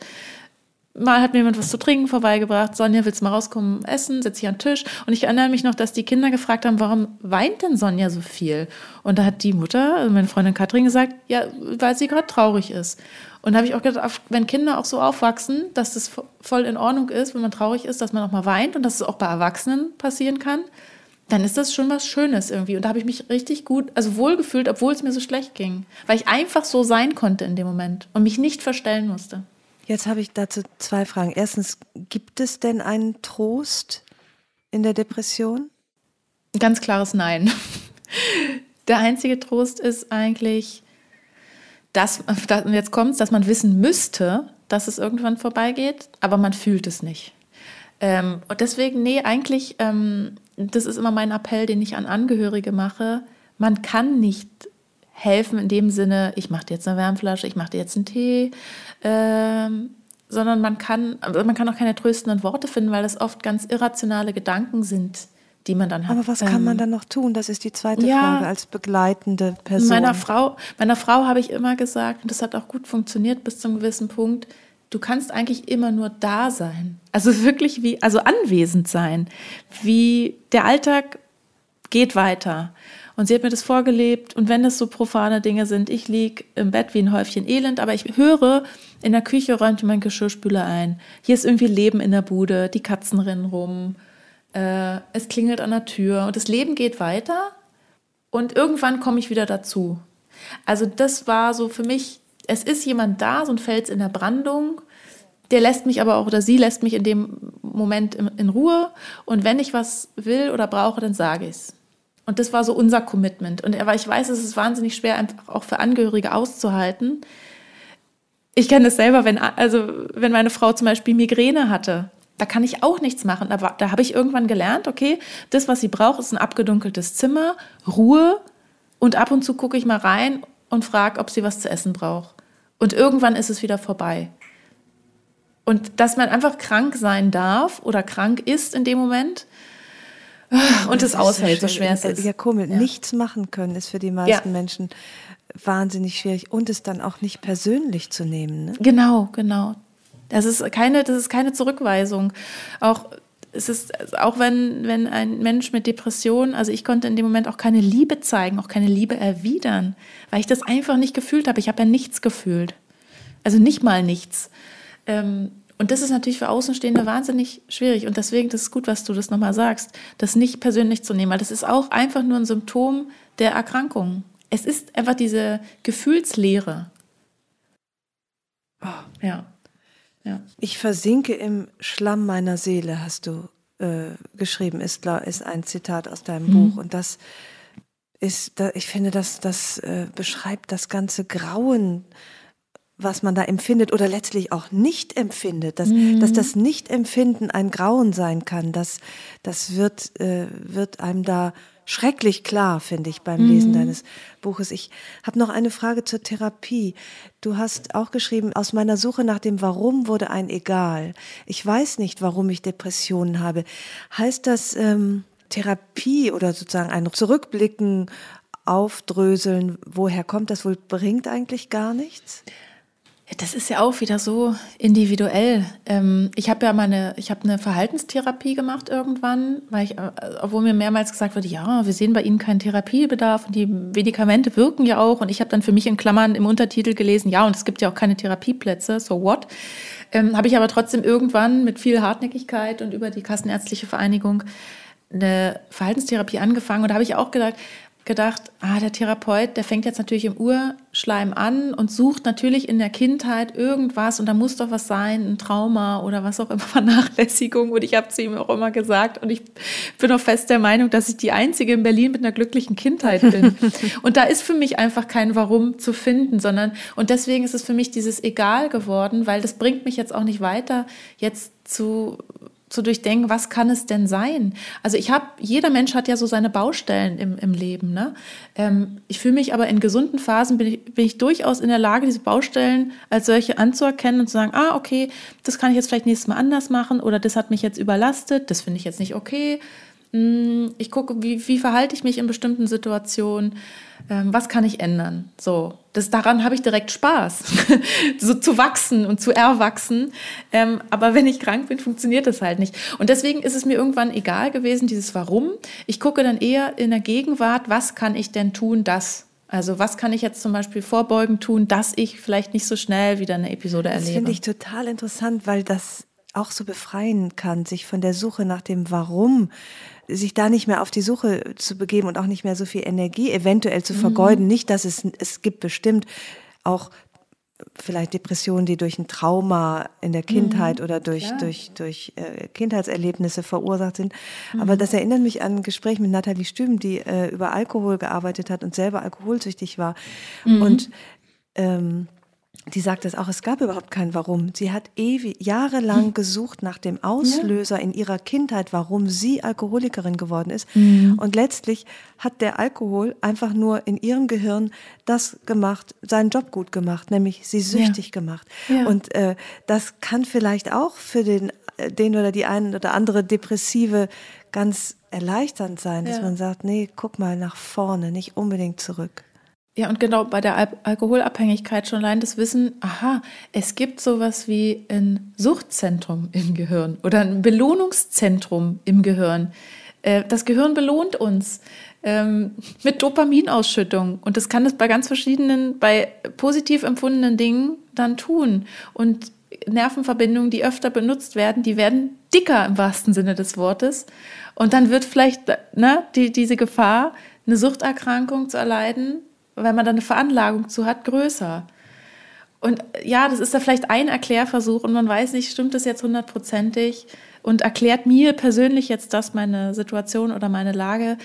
Mal hat mir jemand was zu trinken vorbeigebracht. Sonja, willst du mal rauskommen, essen? Sitze ich an den Tisch. Und ich erinnere mich noch, dass die Kinder gefragt haben, warum weint denn Sonja so viel? Und da hat die Mutter, also meine Freundin Katrin, gesagt, ja, weil sie gerade traurig ist. Und da habe ich auch gedacht, wenn Kinder auch so aufwachsen, dass das voll in Ordnung ist, wenn man traurig ist, dass man auch mal weint und dass es auch bei Erwachsenen passieren kann, dann ist das schon was Schönes irgendwie. Und da habe ich mich richtig gut, also wohlgefühlt, obwohl es mir so schlecht ging. Weil ich einfach so sein konnte in dem Moment und mich nicht verstellen musste. Jetzt habe ich dazu zwei Fragen. Erstens, gibt es denn einen Trost in der Depression? Ganz klares Nein. Der einzige Trost ist eigentlich, dass, jetzt kommt es, dass man wissen müsste, dass es irgendwann vorbeigeht, aber man fühlt es nicht. Ähm, und deswegen, nee, eigentlich, ähm, das ist immer mein Appell, den ich an Angehörige mache. Man kann nicht helfen in dem Sinne, ich mache dir jetzt eine Wärmflasche, ich mache dir jetzt einen Tee, ähm, sondern man kann, also man kann auch keine tröstenden Worte finden, weil das oft ganz irrationale Gedanken sind, die man dann hat. Aber was kann man ähm, dann noch tun? Das ist die zweite ja, Frage als begleitende Person. Meiner Frau, meiner Frau habe ich immer gesagt, und das hat auch gut funktioniert bis zu einem gewissen Punkt, du kannst eigentlich immer nur da sein. Also wirklich wie, also anwesend sein. Wie der Alltag geht weiter. Und sie hat mir das vorgelebt. Und wenn das so profane Dinge sind, ich liege im Bett wie ein Häufchen Elend, aber ich höre, in der Küche räumt mein Geschirrspüler ein. Hier ist irgendwie Leben in der Bude, die Katzen rennen rum, äh, es klingelt an der Tür und das Leben geht weiter. Und irgendwann komme ich wieder dazu. Also das war so für mich, es ist jemand da, so ein Fels in der Brandung. Der lässt mich aber auch, oder sie lässt mich in dem Moment in, in Ruhe. Und wenn ich was will oder brauche, dann sage ich es. Und das war so unser Commitment. Und ich weiß, es ist wahnsinnig schwer, einfach auch für Angehörige auszuhalten. Ich kenne das selber, wenn, also, wenn meine Frau zum Beispiel Migräne hatte. Da kann ich auch nichts machen. Aber da habe ich irgendwann gelernt, okay, das, was sie braucht, ist ein abgedunkeltes Zimmer, Ruhe und ab und zu gucke ich mal rein und frage, ob sie was zu essen braucht. Und irgendwann ist es wieder vorbei. Und dass man einfach krank sein darf oder krank ist in dem Moment, und es aushält, so schwer es ist. Ja, komisch. Ja. Nichts machen können ist für die meisten ja. Menschen wahnsinnig schwierig und es dann auch nicht persönlich zu nehmen. Ne? Genau, genau. Das ist keine, das ist keine Zurückweisung. Auch es ist auch wenn wenn ein Mensch mit Depression, also ich konnte in dem Moment auch keine Liebe zeigen, auch keine Liebe erwidern, weil ich das einfach nicht gefühlt habe. Ich habe ja nichts gefühlt, also nicht mal nichts. Ähm, und das ist natürlich für Außenstehende wahnsinnig schwierig. Und deswegen, das ist gut, was du das nochmal sagst, das nicht persönlich zu nehmen, weil das ist auch einfach nur ein Symptom der Erkrankung. Es ist einfach diese Gefühlslehre. Oh, ja. Ja. Ich versinke im Schlamm meiner Seele, hast du äh, geschrieben, ist, ist ein Zitat aus deinem mhm. Buch. Und das ist, ich finde, das, das äh, beschreibt das ganze Grauen was man da empfindet oder letztlich auch nicht empfindet, dass, mhm. dass das Nicht-Empfinden ein Grauen sein kann, das, das wird, äh, wird einem da schrecklich klar, finde ich, beim Lesen mhm. deines Buches. Ich habe noch eine Frage zur Therapie. Du hast auch geschrieben, aus meiner Suche nach dem Warum wurde ein Egal. Ich weiß nicht, warum ich Depressionen habe. Heißt das ähm, Therapie oder sozusagen ein Zurückblicken, Aufdröseln, woher kommt das wohl, bringt eigentlich gar nichts? Das ist ja auch wieder so individuell. Ähm, ich habe ja meine, ich habe eine Verhaltenstherapie gemacht irgendwann, weil ich, äh, obwohl mir mehrmals gesagt wurde, ja, wir sehen bei Ihnen keinen Therapiebedarf und die Medikamente wirken ja auch. Und ich habe dann für mich in Klammern im Untertitel gelesen, ja, und es gibt ja auch keine Therapieplätze, so what? Ähm, habe ich aber trotzdem irgendwann mit viel Hartnäckigkeit und über die Kassenärztliche Vereinigung eine Verhaltenstherapie angefangen. Und da habe ich auch gedacht, gedacht, ah, der Therapeut, der fängt jetzt natürlich im Urschleim an und sucht natürlich in der Kindheit irgendwas und da muss doch was sein, ein Trauma oder was auch immer, Vernachlässigung. Und ich habe zu ihm auch immer gesagt und ich bin auch fest der Meinung, dass ich die Einzige in Berlin mit einer glücklichen Kindheit bin. und da ist für mich einfach kein Warum zu finden, sondern, und deswegen ist es für mich dieses Egal geworden, weil das bringt mich jetzt auch nicht weiter, jetzt zu zu durchdenken, was kann es denn sein? Also ich habe, jeder Mensch hat ja so seine Baustellen im, im Leben. Ne? Ähm, ich fühle mich aber in gesunden Phasen, bin ich, bin ich durchaus in der Lage, diese Baustellen als solche anzuerkennen und zu sagen, ah, okay, das kann ich jetzt vielleicht nächstes Mal anders machen oder das hat mich jetzt überlastet, das finde ich jetzt nicht okay. Hm, ich gucke, wie, wie verhalte ich mich in bestimmten Situationen ähm, was kann ich ändern? So, das, daran habe ich direkt Spaß, so zu wachsen und zu erwachsen. Ähm, aber wenn ich krank bin, funktioniert das halt nicht. Und deswegen ist es mir irgendwann egal gewesen, dieses Warum. Ich gucke dann eher in der Gegenwart, was kann ich denn tun, das also was kann ich jetzt zum Beispiel vorbeugend tun, dass ich vielleicht nicht so schnell wieder eine Episode erlebe? Das finde ich total interessant, weil das auch so befreien kann, sich von der Suche nach dem Warum sich da nicht mehr auf die Suche zu begeben und auch nicht mehr so viel Energie eventuell zu vergeuden. Mhm. Nicht, dass es, es gibt bestimmt auch vielleicht Depressionen, die durch ein Trauma in der Kindheit mhm, oder durch, durch, durch äh, Kindheitserlebnisse verursacht sind. Mhm. Aber das erinnert mich an ein Gespräch mit Nathalie Stüben, die äh, über Alkohol gearbeitet hat und selber alkoholsüchtig war. Mhm. Und ähm, die sagt es auch, es gab überhaupt kein Warum. Sie hat ewig, jahrelang hm. gesucht nach dem Auslöser ja. in ihrer Kindheit, warum sie Alkoholikerin geworden ist. Mhm. Und letztlich hat der Alkohol einfach nur in ihrem Gehirn das gemacht, seinen Job gut gemacht, nämlich sie süchtig ja. gemacht. Ja. Und äh, das kann vielleicht auch für den, äh, den oder die einen oder andere Depressive ganz erleichternd sein, dass man sagt, nee, guck mal nach vorne, nicht unbedingt zurück. Ja, und genau bei der Al Alkoholabhängigkeit schon allein das Wissen, aha, es gibt sowas wie ein Suchtzentrum im Gehirn oder ein Belohnungszentrum im Gehirn. Äh, das Gehirn belohnt uns ähm, mit Dopaminausschüttung und das kann es bei ganz verschiedenen, bei positiv empfundenen Dingen dann tun. Und Nervenverbindungen, die öfter benutzt werden, die werden dicker im wahrsten Sinne des Wortes. Und dann wird vielleicht ne, die, diese Gefahr, eine Suchterkrankung zu erleiden, wenn man da eine Veranlagung zu hat, größer. Und ja, das ist da vielleicht ein Erklärversuch und man weiß nicht, stimmt das jetzt hundertprozentig und erklärt mir persönlich jetzt das meine Situation oder meine Lage.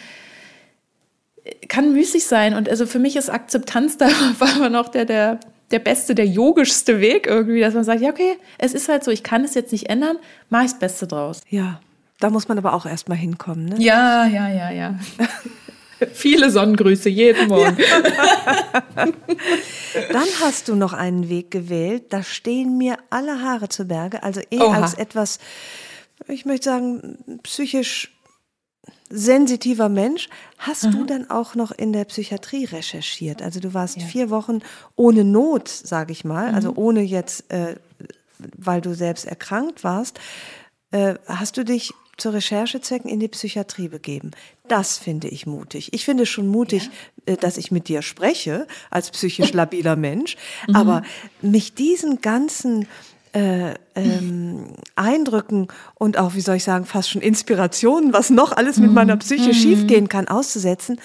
Kann müßig sein und also für mich ist Akzeptanz da war noch der, der, der beste, der yogischste Weg irgendwie, dass man sagt, ja, okay, es ist halt so, ich kann es jetzt nicht ändern, mache ich das Beste draus. Ja, da muss man aber auch erstmal hinkommen, ne? Ja, ja, ja, ja. Viele Sonnengrüße jeden Morgen. Ja. Dann hast du noch einen Weg gewählt, da stehen mir alle Haare zu Berge, also eh Oha. als etwas, ich möchte sagen, psychisch sensitiver Mensch, hast mhm. du dann auch noch in der Psychiatrie recherchiert? Also du warst ja. vier Wochen ohne Not, sage ich mal, also mhm. also ohne jetzt, äh, weil du selbst erkrankt warst. Äh, hast du dich zu Recherchezwecken in die Psychiatrie begeben. Das finde ich mutig. Ich finde schon mutig, ja. Äh, dass ich mit dir spreche, als psychisch labiler Mensch, mhm. aber mich diesen ganzen äh, ähm, Eindrücken und auch, wie soll ich sagen, fast schon Inspirationen, was noch alles mit meiner Psyche mhm. schiefgehen kann, auszusetzen,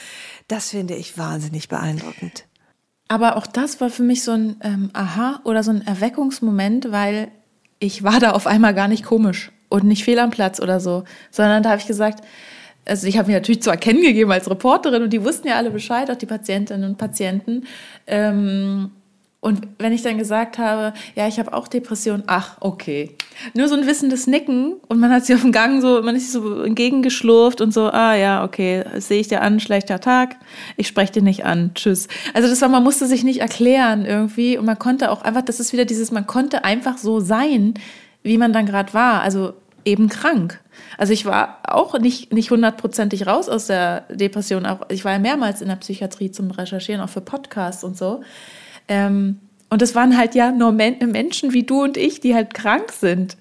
das finde ich wahnsinnig beeindruckend. Aber auch das war für mich so ein ähm, Aha oder so ein Erweckungsmoment, weil ich war da auf einmal gar nicht komisch und nicht fehl am Platz oder so, sondern da habe ich gesagt, also ich habe mir natürlich zu erkennen gegeben als Reporterin und die wussten ja alle Bescheid, auch die Patientinnen und Patienten. Ähm, und wenn ich dann gesagt habe, ja, ich habe auch Depression, ach, okay. Nur so ein wissendes Nicken und man hat sie auf dem Gang so, man ist so entgegengeschlurft und so, ah ja, okay, sehe ich dir an, schlechter Tag, ich spreche dir nicht an, tschüss. Also das war, man musste sich nicht erklären irgendwie und man konnte auch einfach, das ist wieder dieses, man konnte einfach so sein, wie man dann gerade war. Also eben krank. Also ich war auch nicht, nicht hundertprozentig raus aus der Depression. Auch, ich war ja mehrmals in der Psychiatrie zum Recherchieren, auch für Podcasts und so. Ähm, und es waren halt ja nur Men Menschen wie du und ich, die halt krank sind.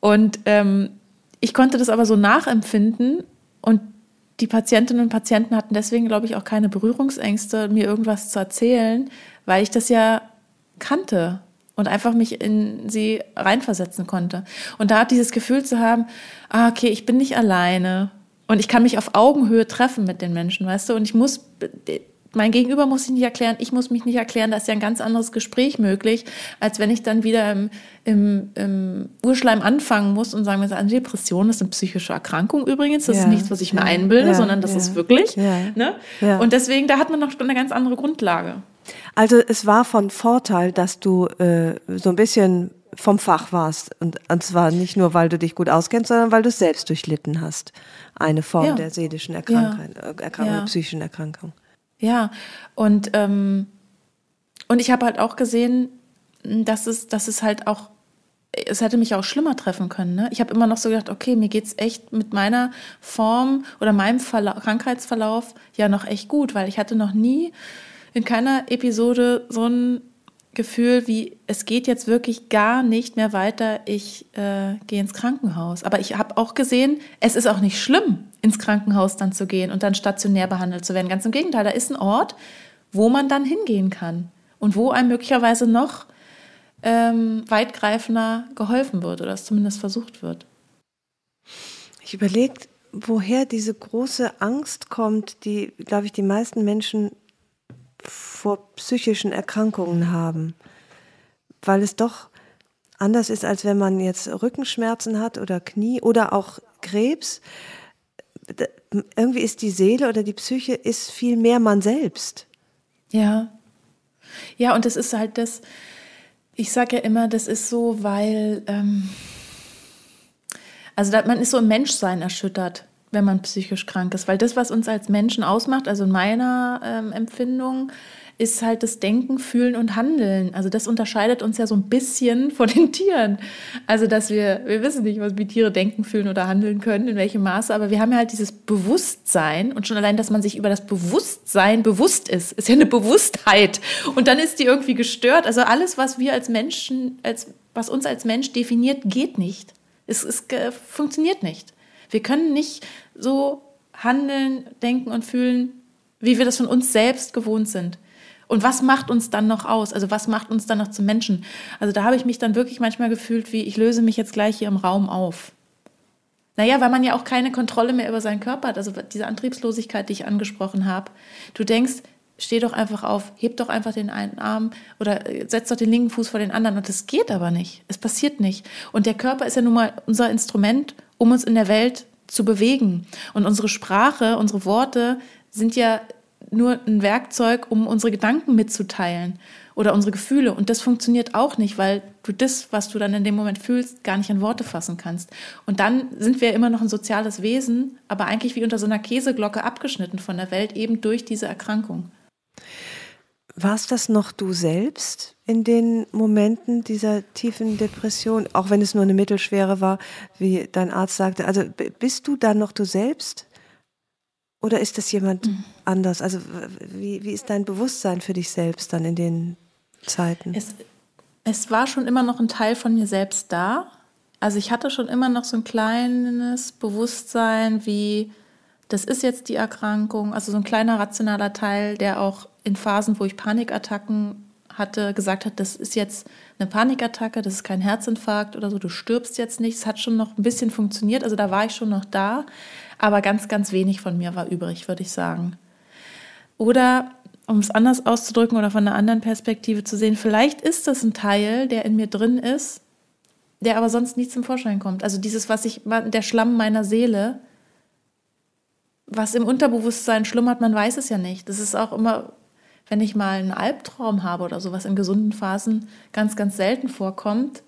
Und ähm, ich konnte das aber so nachempfinden und die Patientinnen und Patienten hatten deswegen, glaube ich, auch keine Berührungsängste, mir irgendwas zu erzählen, weil ich das ja kannte und einfach mich in sie reinversetzen konnte. Und da dieses Gefühl zu haben, ah, okay, ich bin nicht alleine und ich kann mich auf Augenhöhe treffen mit den Menschen, weißt du, und ich muss, mein Gegenüber muss sich nicht erklären, ich muss mich nicht erklären, da ist ja ein ganz anderes Gespräch möglich, als wenn ich dann wieder im, im, im Urschleim anfangen muss und sagen, eine Depression ist eine psychische Erkrankung übrigens, das ja, ist nichts, was ich mir einbilde, ja, sondern das ja, ist wirklich. Ne? Und deswegen, da hat man noch eine ganz andere Grundlage. Also es war von Vorteil, dass du äh, so ein bisschen vom Fach warst. Und, und zwar nicht nur, weil du dich gut auskennst, sondern weil du es selbst durchlitten hast. Eine Form ja. der seelischen Erkrankung, ja. Äh, Erkrankung ja. psychischen Erkrankung. Ja, und, ähm, und ich habe halt auch gesehen, dass es, dass es halt auch, es hätte mich auch schlimmer treffen können. Ne? Ich habe immer noch so gedacht, okay, mir geht es echt mit meiner Form oder meinem Verla Krankheitsverlauf ja noch echt gut, weil ich hatte noch nie in keiner Episode so ein Gefühl wie, es geht jetzt wirklich gar nicht mehr weiter, ich äh, gehe ins Krankenhaus. Aber ich habe auch gesehen, es ist auch nicht schlimm, ins Krankenhaus dann zu gehen und dann stationär behandelt zu werden. Ganz im Gegenteil, da ist ein Ort, wo man dann hingehen kann und wo einem möglicherweise noch ähm, weitgreifender geholfen wird oder es zumindest versucht wird. Ich überlege, woher diese große Angst kommt, die, glaube ich, die meisten Menschen vor psychischen Erkrankungen haben. weil es doch anders ist, als wenn man jetzt Rückenschmerzen hat oder Knie oder auch Krebs. Irgendwie ist die Seele oder die Psyche ist viel mehr man selbst. Ja. Ja, und das ist halt das, ich sage ja immer, das ist so, weil, ähm, also man ist so im Menschsein erschüttert, wenn man psychisch krank ist, weil das, was uns als Menschen ausmacht, also in meiner ähm, Empfindung, ist halt das Denken, Fühlen und Handeln. Also das unterscheidet uns ja so ein bisschen von den Tieren. Also dass wir, wir wissen nicht, was wie Tiere denken, fühlen oder handeln können, in welchem Maße, aber wir haben ja halt dieses Bewusstsein und schon allein, dass man sich über das Bewusstsein bewusst ist, ist ja eine Bewusstheit und dann ist die irgendwie gestört. Also alles, was wir als Menschen, als, was uns als Mensch definiert, geht nicht. Es, es funktioniert nicht. Wir können nicht so handeln, denken und fühlen, wie wir das von uns selbst gewohnt sind. Und was macht uns dann noch aus? Also was macht uns dann noch zum Menschen? Also da habe ich mich dann wirklich manchmal gefühlt, wie ich löse mich jetzt gleich hier im Raum auf. Naja, weil man ja auch keine Kontrolle mehr über seinen Körper hat. Also diese Antriebslosigkeit, die ich angesprochen habe. Du denkst, steh doch einfach auf, heb doch einfach den einen Arm oder äh, setz doch den linken Fuß vor den anderen. Und das geht aber nicht. Es passiert nicht. Und der Körper ist ja nun mal unser Instrument, um uns in der Welt zu bewegen. Und unsere Sprache, unsere Worte sind ja nur ein Werkzeug, um unsere Gedanken mitzuteilen oder unsere Gefühle. Und das funktioniert auch nicht, weil du das, was du dann in dem Moment fühlst, gar nicht in Worte fassen kannst. Und dann sind wir immer noch ein soziales Wesen, aber eigentlich wie unter so einer Käseglocke abgeschnitten von der Welt, eben durch diese Erkrankung. Warst das noch du selbst in den Momenten dieser tiefen Depression, auch wenn es nur eine mittelschwere war, wie dein Arzt sagte? Also bist du dann noch du selbst? Oder ist das jemand mhm. anders? Also wie, wie ist dein Bewusstsein für dich selbst dann in den Zeiten? Es, es war schon immer noch ein Teil von mir selbst da. Also ich hatte schon immer noch so ein kleines Bewusstsein, wie das ist jetzt die Erkrankung. Also so ein kleiner rationaler Teil, der auch in Phasen, wo ich Panikattacken hatte, gesagt hat, das ist jetzt eine Panikattacke, das ist kein Herzinfarkt oder so, du stirbst jetzt nicht. Es hat schon noch ein bisschen funktioniert, also da war ich schon noch da aber ganz, ganz wenig von mir war übrig, würde ich sagen. Oder um es anders auszudrücken oder von einer anderen Perspektive zu sehen, vielleicht ist das ein Teil, der in mir drin ist, der aber sonst nie zum Vorschein kommt. Also dieses, was ich, der Schlamm meiner Seele, was im Unterbewusstsein schlummert, man weiß es ja nicht. Das ist auch immer, wenn ich mal einen Albtraum habe oder so, was in gesunden Phasen ganz, ganz selten vorkommt,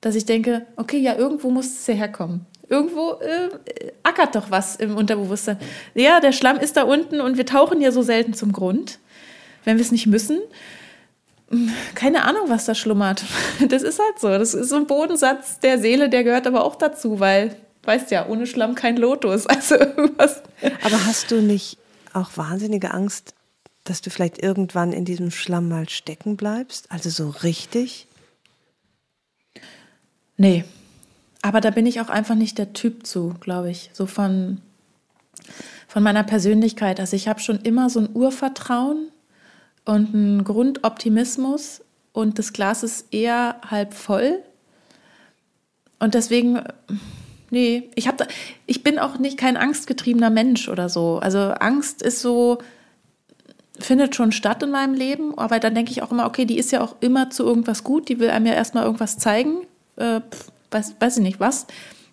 dass ich denke, okay, ja, irgendwo muss es ja herkommen irgendwo äh, ackert doch was im Unterbewusstsein. Ja, der Schlamm ist da unten und wir tauchen ja so selten zum Grund, wenn wir es nicht müssen. Keine Ahnung, was da schlummert. Das ist halt so. Das ist so ein Bodensatz der Seele, der gehört aber auch dazu, weil, weißt ja, ohne Schlamm kein Lotus. Also irgendwas. Aber hast du nicht auch wahnsinnige Angst, dass du vielleicht irgendwann in diesem Schlamm mal stecken bleibst? Also so richtig? Nee, aber da bin ich auch einfach nicht der Typ zu, glaube ich, so von, von meiner Persönlichkeit. Also ich habe schon immer so ein Urvertrauen und einen Grundoptimismus und das Glas ist eher halb voll. Und deswegen, nee, ich, hab ich bin auch nicht kein angstgetriebener Mensch oder so. Also Angst ist so, findet schon statt in meinem Leben, aber dann denke ich auch immer, okay, die ist ja auch immer zu irgendwas gut, die will einem ja erstmal irgendwas zeigen. Äh, pff, weiß, weiß ich nicht was.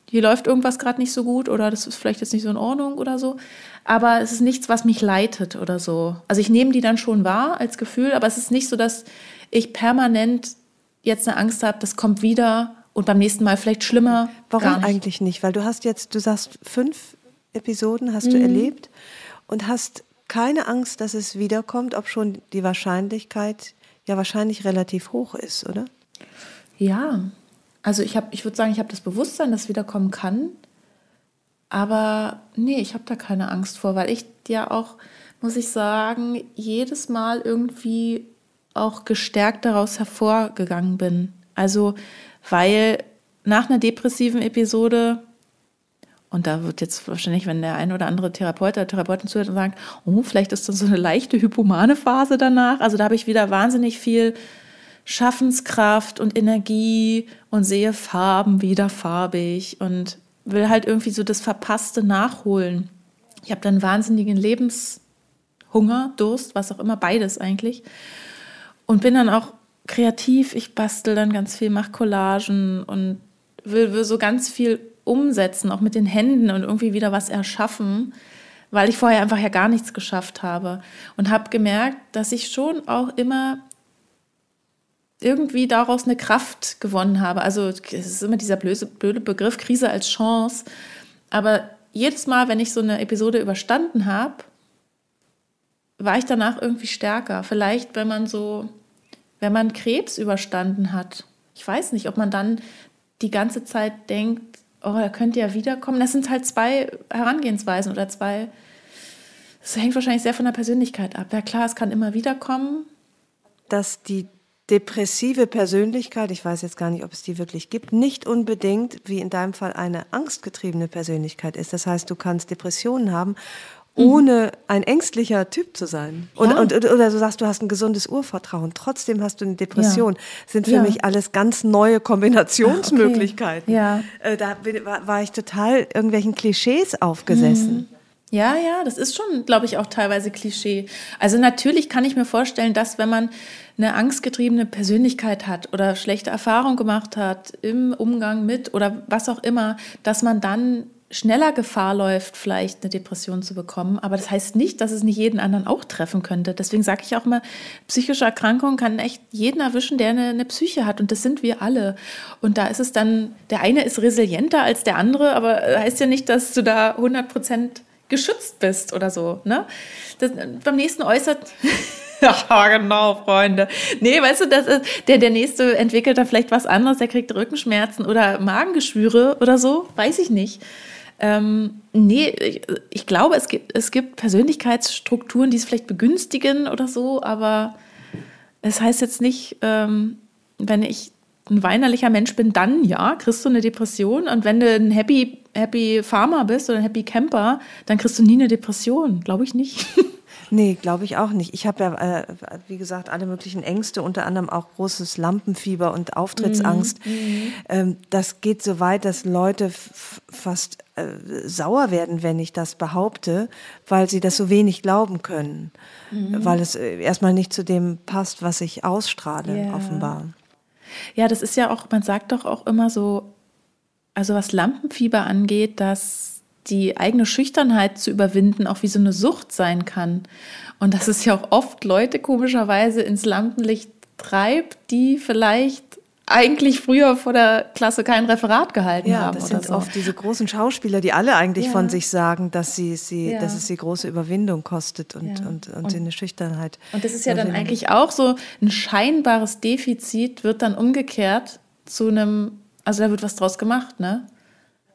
Hier läuft irgendwas gerade nicht so gut oder das ist vielleicht jetzt nicht so in Ordnung oder so. Aber es ist nichts, was mich leitet oder so. Also ich nehme die dann schon wahr als Gefühl, aber es ist nicht so, dass ich permanent jetzt eine Angst habe, das kommt wieder und beim nächsten Mal vielleicht schlimmer. Warum nicht. eigentlich nicht? Weil du hast jetzt, du sagst, fünf Episoden hast mhm. du erlebt und hast keine Angst, dass es wiederkommt, ob schon die Wahrscheinlichkeit ja wahrscheinlich relativ hoch ist, oder? Ja, also ich ich würde sagen, ich habe das Bewusstsein, dass es wiederkommen kann. Aber nee, ich habe da keine Angst vor, weil ich ja auch, muss ich sagen, jedes Mal irgendwie auch gestärkt daraus hervorgegangen bin. Also, weil nach einer depressiven Episode, und da wird jetzt wahrscheinlich, wenn der ein oder andere Therapeut oder Therapeutin zuhört und sagt, oh, vielleicht ist das so eine leichte hypomane Phase danach. Also da habe ich wieder wahnsinnig viel Schaffenskraft und Energie und sehe Farben wieder farbig und will halt irgendwie so das Verpasste nachholen. Ich habe dann wahnsinnigen Lebenshunger, Durst, was auch immer, beides eigentlich. Und bin dann auch kreativ, ich bastel dann ganz viel, mache Collagen und will, will so ganz viel umsetzen, auch mit den Händen und irgendwie wieder was erschaffen, weil ich vorher einfach ja gar nichts geschafft habe. Und habe gemerkt, dass ich schon auch immer irgendwie daraus eine Kraft gewonnen habe. Also es ist immer dieser blöde, blöde Begriff Krise als Chance. Aber jedes Mal, wenn ich so eine Episode überstanden habe, war ich danach irgendwie stärker. Vielleicht, wenn man so, wenn man Krebs überstanden hat. Ich weiß nicht, ob man dann die ganze Zeit denkt, oh, er könnte ja wiederkommen. Das sind halt zwei Herangehensweisen oder zwei. Das hängt wahrscheinlich sehr von der Persönlichkeit ab. Ja klar, es kann immer wiederkommen. Dass die depressive Persönlichkeit, ich weiß jetzt gar nicht, ob es die wirklich gibt, nicht unbedingt, wie in deinem Fall, eine angstgetriebene Persönlichkeit ist. Das heißt, du kannst Depressionen haben, mhm. ohne ein ängstlicher Typ zu sein. Und, ja. und, oder du sagst, du hast ein gesundes Urvertrauen, trotzdem hast du eine Depression. Ja. Sind für ja. mich alles ganz neue Kombinationsmöglichkeiten. Ah, okay. Äh, da war, war, ich total irgendwelchen Klischees aufgesessen. Mhm. Ja, ja, das ist schon, glaube ich, auch teilweise Klischee. Also natürlich kann ich mir vorstellen, dass wenn man eine angstgetriebene Persönlichkeit hat oder schlechte Erfahrungen gemacht hat im Umgang mit oder was auch immer, dass man dann schneller Gefahr läuft, vielleicht eine Depression zu bekommen. Aber das heißt nicht, dass es nicht jeden anderen auch treffen könnte. Deswegen sage ich auch immer, psychische Erkrankungen kann echt jeden erwischen, der eine, eine, Psyche hat. Und das sind wir alle. Und da ist es dann, der eine ist resilienter als der andere, aber heißt ja nicht, dass du da 100 Prozent geschützt bist oder so. Ne? Das, beim nächsten äußert. ja, genau, Freunde. Nee, weißt du, das ist, der, der nächste entwickelt da vielleicht was anderes, der kriegt Rückenschmerzen oder Magengeschwüre oder so, weiß ich nicht. Ähm, nee, ich, ich, glaube, es gibt, es gibt Persönlichkeitsstrukturen, die es vielleicht begünstigen oder so, aber es heißt jetzt nicht, ähm, wenn ich ein weinerlicher Mensch bin, dann ja, kriegst du eine Depression. Und wenn du ein Happy, Happy Farmer bist oder ein Happy Camper, dann kriegst du nie eine Depression. Glaube ich nicht. Nee, glaube ich auch nicht. Ich habe ja, äh, wie gesagt, alle möglichen Ängste, unter anderem auch großes Lampenfieber und Auftrittsangst. Mhm. mhm. Ähm, das geht so weit, dass Leute fast äh, sauer werden, wenn ich das behaupte, weil sie das so wenig glauben können. Mhm. Weil es äh, erstmal nicht zu dem passt, was ich ausstrahle, yeah. offenbar. Ja, das ist ja auch, man sagt doch auch immer so, also was Lampenfieber angeht, dass die eigene Schüchternheit zu überwinden auch wie so eine Sucht sein kann. Und dass es ja auch oft Leute komischerweise ins Lampenlicht treibt, die vielleicht eigentlich früher vor der Klasse kein Referat gehalten ja, haben. Das sind so. oft diese großen Schauspieler, die alle eigentlich ja. von sich sagen, dass, sie, sie, ja. dass es sie große Überwindung kostet und, und, und, und eine Schüchternheit. Und das ist ja dann eigentlich auch so ein scheinbares Defizit, wird dann umgekehrt zu einem, also da wird was draus gemacht, ne?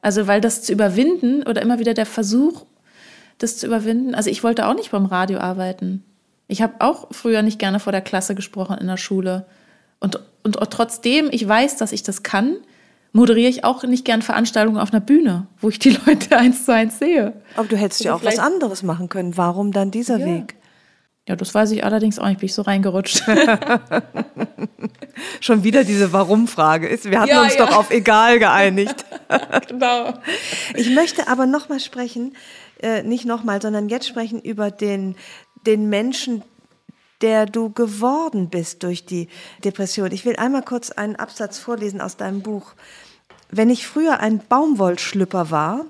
Also weil das zu überwinden oder immer wieder der Versuch, das zu überwinden. Also ich wollte auch nicht beim Radio arbeiten. Ich habe auch früher nicht gerne vor der Klasse gesprochen in der Schule. Und, und trotzdem ich weiß, dass ich das kann, moderiere ich auch nicht gern Veranstaltungen auf einer Bühne, wo ich die Leute eins zu eins sehe. Aber du hättest ja also auch was anderes machen können. Warum dann dieser ja. Weg? Ja, das weiß ich allerdings auch nicht, bin ich so reingerutscht. Schon wieder diese Warum-Frage ist. Wir hatten ja, uns ja. doch auf egal geeinigt. genau. Ich möchte aber nochmal sprechen, äh, nicht nochmal, sondern jetzt sprechen über den, den Menschen, der du geworden bist durch die Depression. Ich will einmal kurz einen Absatz vorlesen aus deinem Buch. Wenn ich früher ein Baumwollschlüpper war,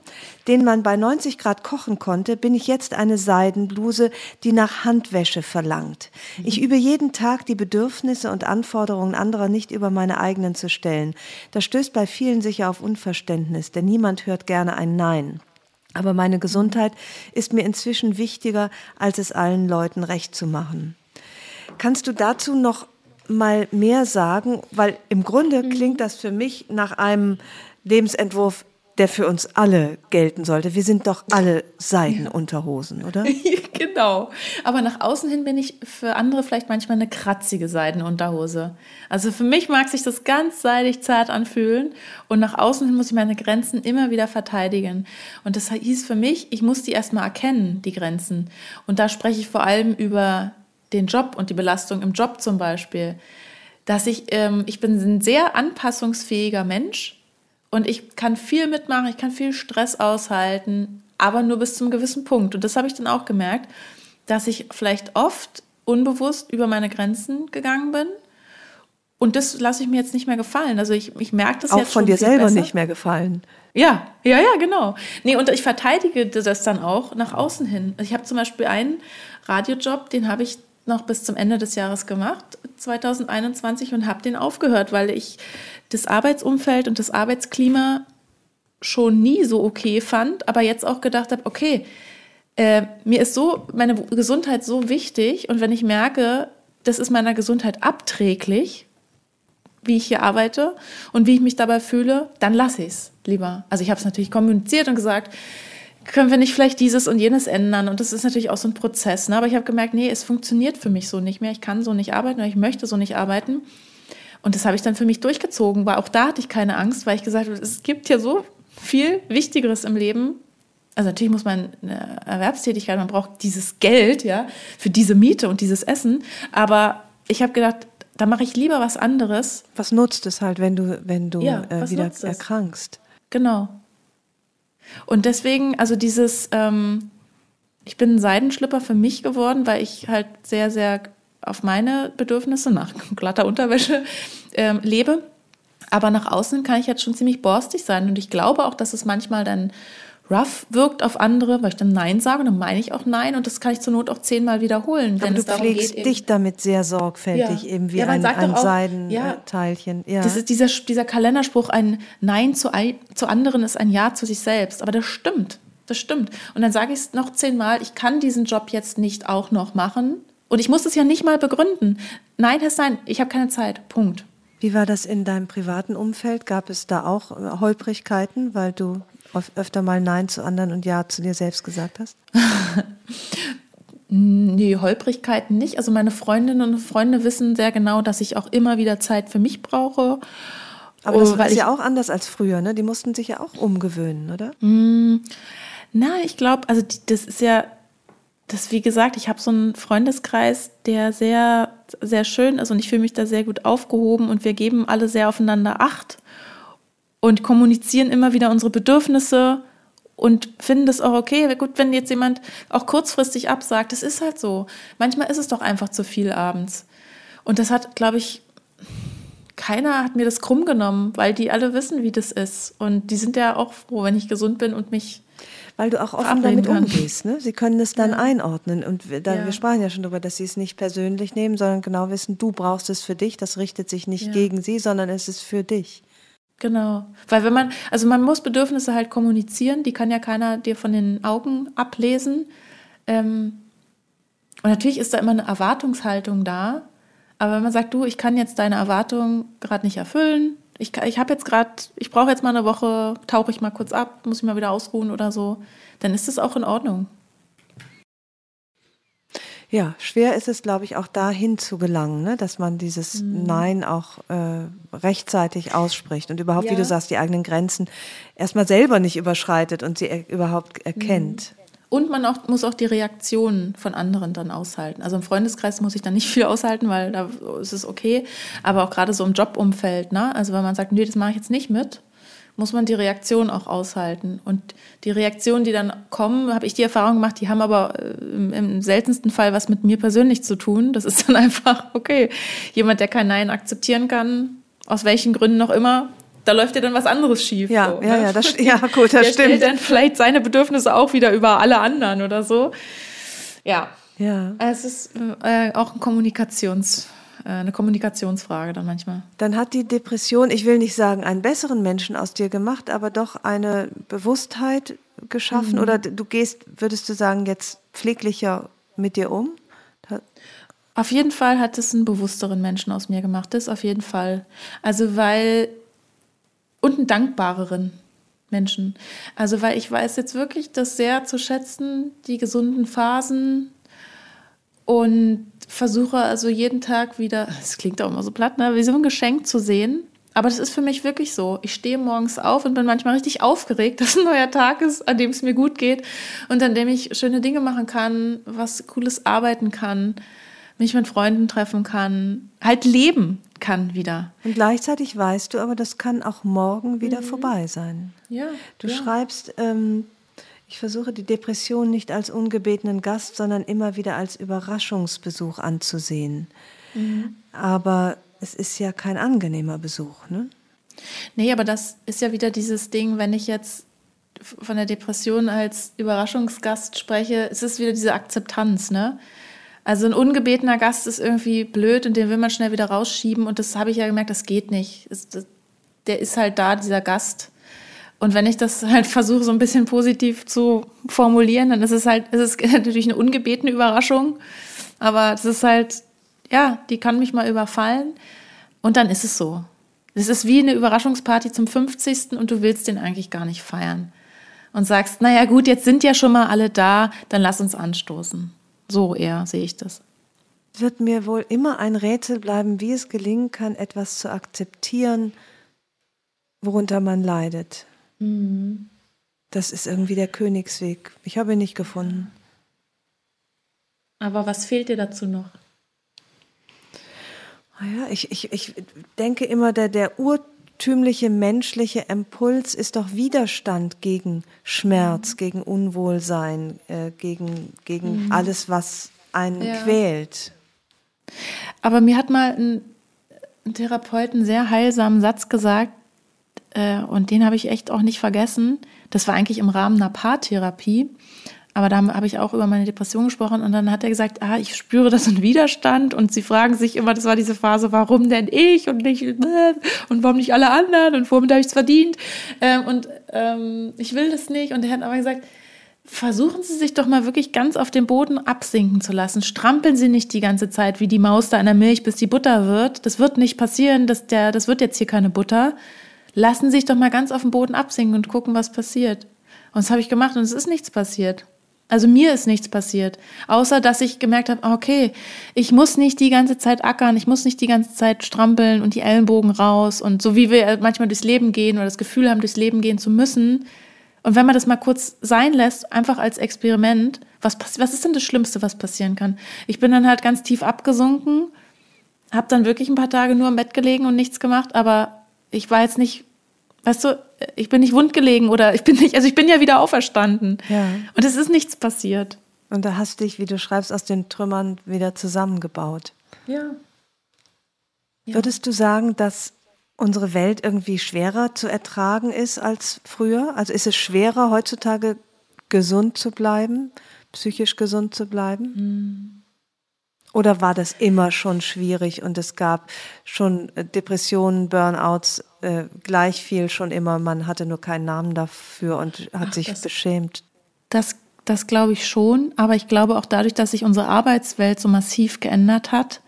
den man bei 90 Grad kochen konnte, bin ich jetzt eine Seidenbluse, die nach Handwäsche verlangt. Ich übe jeden Tag die Bedürfnisse und Anforderungen anderer nicht über meine eigenen zu stellen. Das stößt bei vielen sicher auf Unverständnis, denn niemand hört gerne ein Nein. Aber meine Gesundheit ist mir inzwischen wichtiger, als es allen Leuten recht zu machen. Kannst du dazu noch mal mehr sagen? Weil im Grunde mhm. klingt das für mich nach einem Lebensentwurf, der für uns alle gelten sollte. Wir sind doch alle Seidenunterhosen, oder? genau. Aber nach außen hin bin ich für andere vielleicht manchmal eine kratzige Seidenunterhose. Also für mich mag sich das ganz seidig zart anfühlen und nach außen hin muss ich meine Grenzen immer wieder verteidigen. Und das hieß für mich, ich muss die erstmal erkennen, die Grenzen. Und da spreche ich vor allem über den Job und die Belastung im Job zum Beispiel, dass ich, ähm, ich bin ein sehr anpassungsfähiger Mensch und ich kann viel mitmachen, ich kann viel Stress aushalten, aber nur bis zum gewissen Punkt. Und das habe ich dann auch gemerkt, dass ich vielleicht oft unbewusst über meine Grenzen gegangen bin Und das lasse ich mir jetzt nicht mehr gefallen. Also ich, ich merke das auch jetzt von dir selber besser. nicht mehr gefallen. Ja, ja, ja, genau. Nee, und ich verteidige das dann auch nach außen hin. Ich habe zum Beispiel einen Radiojob, den habe ich noch bis zum Ende des Jahres gemacht, 2021, und habe den aufgehört, weil ich das Arbeitsumfeld und das Arbeitsklima schon nie so okay fand, aber jetzt auch gedacht habe, okay, äh, mir ist so meine Gesundheit so wichtig und wenn ich merke, das ist meiner Gesundheit abträglich, wie ich hier arbeite und wie ich mich dabei fühle, dann lasse ich es lieber. Also ich habe es natürlich kommuniziert und gesagt, können wir nicht vielleicht dieses und jenes ändern? Und das ist natürlich auch so ein Prozess. Ne? Aber ich habe gemerkt, nee, es funktioniert für mich so nicht mehr. Ich kann so nicht arbeiten oder ich möchte so nicht arbeiten. Und das habe ich dann für mich durchgezogen, weil auch da hatte ich keine Angst, weil ich gesagt habe, es gibt ja so viel Wichtigeres im Leben. Also natürlich muss man eine Erwerbstätigkeit, man braucht dieses Geld, ja, für diese Miete und dieses Essen. Aber ich habe gedacht, da mache ich lieber was anderes. Was nutzt es halt, wenn du, wenn du ja, äh, wieder erkrankst? Genau. Und deswegen, also dieses, ähm, ich bin ein Seidenschlipper für mich geworden, weil ich halt sehr, sehr auf meine Bedürfnisse nach glatter Unterwäsche ähm, lebe. Aber nach außen kann ich jetzt schon ziemlich borstig sein. Und ich glaube auch, dass es manchmal dann rough wirkt auf andere, weil ich dann Nein sage, dann meine ich auch Nein und das kann ich zur Not auch zehnmal wiederholen. Aber du pflegst geht, dich damit sehr sorgfältig, ja. eben wie ja, ein, ein Seidenteilchen. Ja. Das ist dieser, dieser Kalenderspruch, ein Nein zu, zu anderen ist ein Ja zu sich selbst. Aber das stimmt. Das stimmt. Und dann sage ich es noch zehnmal, ich kann diesen Job jetzt nicht auch noch machen. Und ich muss es ja nicht mal begründen. Nein heißt nein, ich habe keine Zeit. Punkt. Wie war das in deinem privaten Umfeld? Gab es da auch Holprigkeiten, weil du öfter mal Nein zu anderen und Ja zu dir selbst gesagt hast? nee, Holprigkeiten nicht. Also meine Freundinnen und Freunde wissen sehr genau, dass ich auch immer wieder Zeit für mich brauche. Aber das oh, ist ja auch anders als früher, ne? Die mussten sich ja auch umgewöhnen, oder? Mm, na, ich glaube, also die, das ist ja, das wie gesagt, ich habe so einen Freundeskreis, der sehr, sehr schön ist und ich fühle mich da sehr gut aufgehoben und wir geben alle sehr aufeinander Acht und kommunizieren immer wieder unsere Bedürfnisse und finden das auch okay. Gut, wenn jetzt jemand auch kurzfristig absagt, das ist halt so. Manchmal ist es doch einfach zu viel abends. Und das hat, glaube ich, keiner hat mir das krumm genommen, weil die alle wissen, wie das ist. Und die sind ja auch froh, wenn ich gesund bin und mich. Weil du auch offen damit kann. umgehst. Ne? Sie können es dann ja. einordnen. Und wir, da, ja. wir sprachen ja schon darüber, dass sie es nicht persönlich nehmen, sondern genau wissen, du brauchst es für dich. Das richtet sich nicht ja. gegen sie, sondern es ist für dich. Genau. Weil wenn man, also man muss Bedürfnisse halt kommunizieren, die kann ja keiner dir von den Augen ablesen. Ähm, und natürlich ist da immer eine Erwartungshaltung da. Aber wenn man sagt, du, ich kann jetzt deine Erwartung gerade nicht erfüllen, ich, ich habe jetzt gerade, ich brauche jetzt mal eine Woche, tauche ich mal kurz ab, muss ich mal wieder ausruhen oder so, dann ist das auch in Ordnung. Ja, schwer ist es, glaube ich, auch dahin zu gelangen, ne? dass man dieses mhm. Nein auch äh, rechtzeitig ausspricht und überhaupt, ja. wie du sagst, die eigenen Grenzen erstmal selber nicht überschreitet und sie er überhaupt erkennt. Mhm. Und man auch, muss auch die Reaktionen von anderen dann aushalten. Also im Freundeskreis muss ich dann nicht viel aushalten, weil da ist es okay. Aber auch gerade so im Jobumfeld, ne? Also wenn man sagt, nee, das mache ich jetzt nicht mit, muss man die Reaktion auch aushalten. Und die Reaktionen, die dann kommen, habe ich die Erfahrung gemacht, die haben aber äh, im, seltensten Fall was mit mir persönlich zu tun. Das ist dann einfach, okay, jemand, der kein Nein akzeptieren kann, aus welchen Gründen noch immer, da läuft ja dann was anderes schief. Ja, so, ja, ne? ja, das, ja, gut, das der stimmt. stellt dann vielleicht seine Bedürfnisse auch wieder über alle anderen oder so. Ja. Ja. Es ist äh, auch ein Kommunikations- eine Kommunikationsfrage dann manchmal. Dann hat die Depression, ich will nicht sagen, einen besseren Menschen aus dir gemacht, aber doch eine Bewusstheit geschaffen? Mhm. Oder du gehst, würdest du sagen, jetzt pfleglicher mit dir um? Auf jeden Fall hat es einen bewussteren Menschen aus mir gemacht, das auf jeden Fall. Also weil, und einen dankbareren Menschen. Also weil ich weiß jetzt wirklich das sehr zu schätzen, die gesunden Phasen und versuche also jeden Tag wieder, das klingt auch immer so platt, ne, wie so ein Geschenk zu sehen. Aber das ist für mich wirklich so. Ich stehe morgens auf und bin manchmal richtig aufgeregt, dass ein neuer Tag ist, an dem es mir gut geht und an dem ich schöne Dinge machen kann, was Cooles arbeiten kann, mich mit Freunden treffen kann, halt leben kann wieder. Und gleichzeitig weißt du aber, das kann auch morgen wieder mhm. vorbei sein. Ja. Du ja. schreibst, ähm, ich versuche die Depression nicht als ungebetenen Gast, sondern immer wieder als Überraschungsbesuch anzusehen. Mhm. Aber es ist ja kein angenehmer Besuch, ne? Nee, aber das ist ja wieder dieses Ding, wenn ich jetzt von der Depression als Überraschungsgast spreche, ist es wieder diese Akzeptanz, ne? Also ein ungebetener Gast ist irgendwie blöd und den will man schnell wieder rausschieben und das habe ich ja gemerkt, das geht nicht. Der ist halt da, dieser Gast. Und wenn ich das halt versuche, so ein bisschen positiv zu formulieren, dann ist es halt, ist es natürlich eine ungebetene Überraschung. Aber es ist halt, ja, die kann mich mal überfallen. Und dann ist es so. Es ist wie eine Überraschungsparty zum 50. und du willst den eigentlich gar nicht feiern. Und sagst, naja gut, jetzt sind ja schon mal alle da, dann lass uns anstoßen. So eher sehe ich das. Wird mir wohl immer ein Rätsel bleiben, wie es gelingen kann, etwas zu akzeptieren, worunter man leidet. Mhm. Das ist irgendwie der Königsweg. Ich habe ihn nicht gefunden. Aber was fehlt dir dazu noch? Naja, ich, ich, ich denke immer, der, der urtümliche menschliche Impuls ist doch Widerstand gegen Schmerz, mhm. gegen Unwohlsein, äh, gegen, gegen mhm. alles, was einen ja. quält. Aber mir hat mal ein, ein Therapeut einen sehr heilsamen Satz gesagt, äh, und den habe ich echt auch nicht vergessen. Das war eigentlich im Rahmen einer Paartherapie. Aber da habe ich auch über meine Depression gesprochen und dann hat er gesagt, ah, ich spüre das in Widerstand und sie fragen sich immer, das war diese Phase, warum denn ich und nicht und warum nicht alle anderen und womit habe ich es verdient ähm, und ähm, ich will das nicht und er hat aber gesagt, versuchen Sie sich doch mal wirklich ganz auf den Boden absinken zu lassen. Strampeln Sie nicht die ganze Zeit wie die Maus da in der Milch, bis die Butter wird. Das wird nicht passieren, dass der, das wird jetzt hier keine Butter. Lassen Sie sich doch mal ganz auf den Boden absinken und gucken, was passiert. Und das habe ich gemacht und es ist nichts passiert. Also mir ist nichts passiert, außer dass ich gemerkt habe, okay, ich muss nicht die ganze Zeit ackern, ich muss nicht die ganze Zeit strampeln und die Ellenbogen raus und so wie wir manchmal durchs Leben gehen oder das Gefühl haben, durchs Leben gehen zu müssen. Und wenn man das mal kurz sein lässt, einfach als Experiment, was, was ist denn das Schlimmste, was passieren kann? Ich bin dann halt ganz tief abgesunken, habe dann wirklich ein paar Tage nur im Bett gelegen und nichts gemacht, aber ich war jetzt nicht Weißt du, ich bin nicht wundgelegen oder ich bin nicht, also ich bin ja wieder auferstanden. Ja. Und es ist nichts passiert. Und da hast du dich, wie du schreibst, aus den Trümmern wieder zusammengebaut. Ja. ja. Würdest du sagen, dass unsere Welt irgendwie schwerer zu ertragen ist als früher? Also ist es schwerer heutzutage gesund zu bleiben, psychisch gesund zu bleiben? Mhm. Oder war das immer schon schwierig und es gab schon äh, Depressionen, Burnouts, äh, gleich viel schon immer, man hatte nur keinen Namen dafür und hat Ach, sich das, beschämt? Das, das glaube ich schon, aber ich glaube auch dadurch, dass sich unsere Arbeitswelt so massiv geändert hat.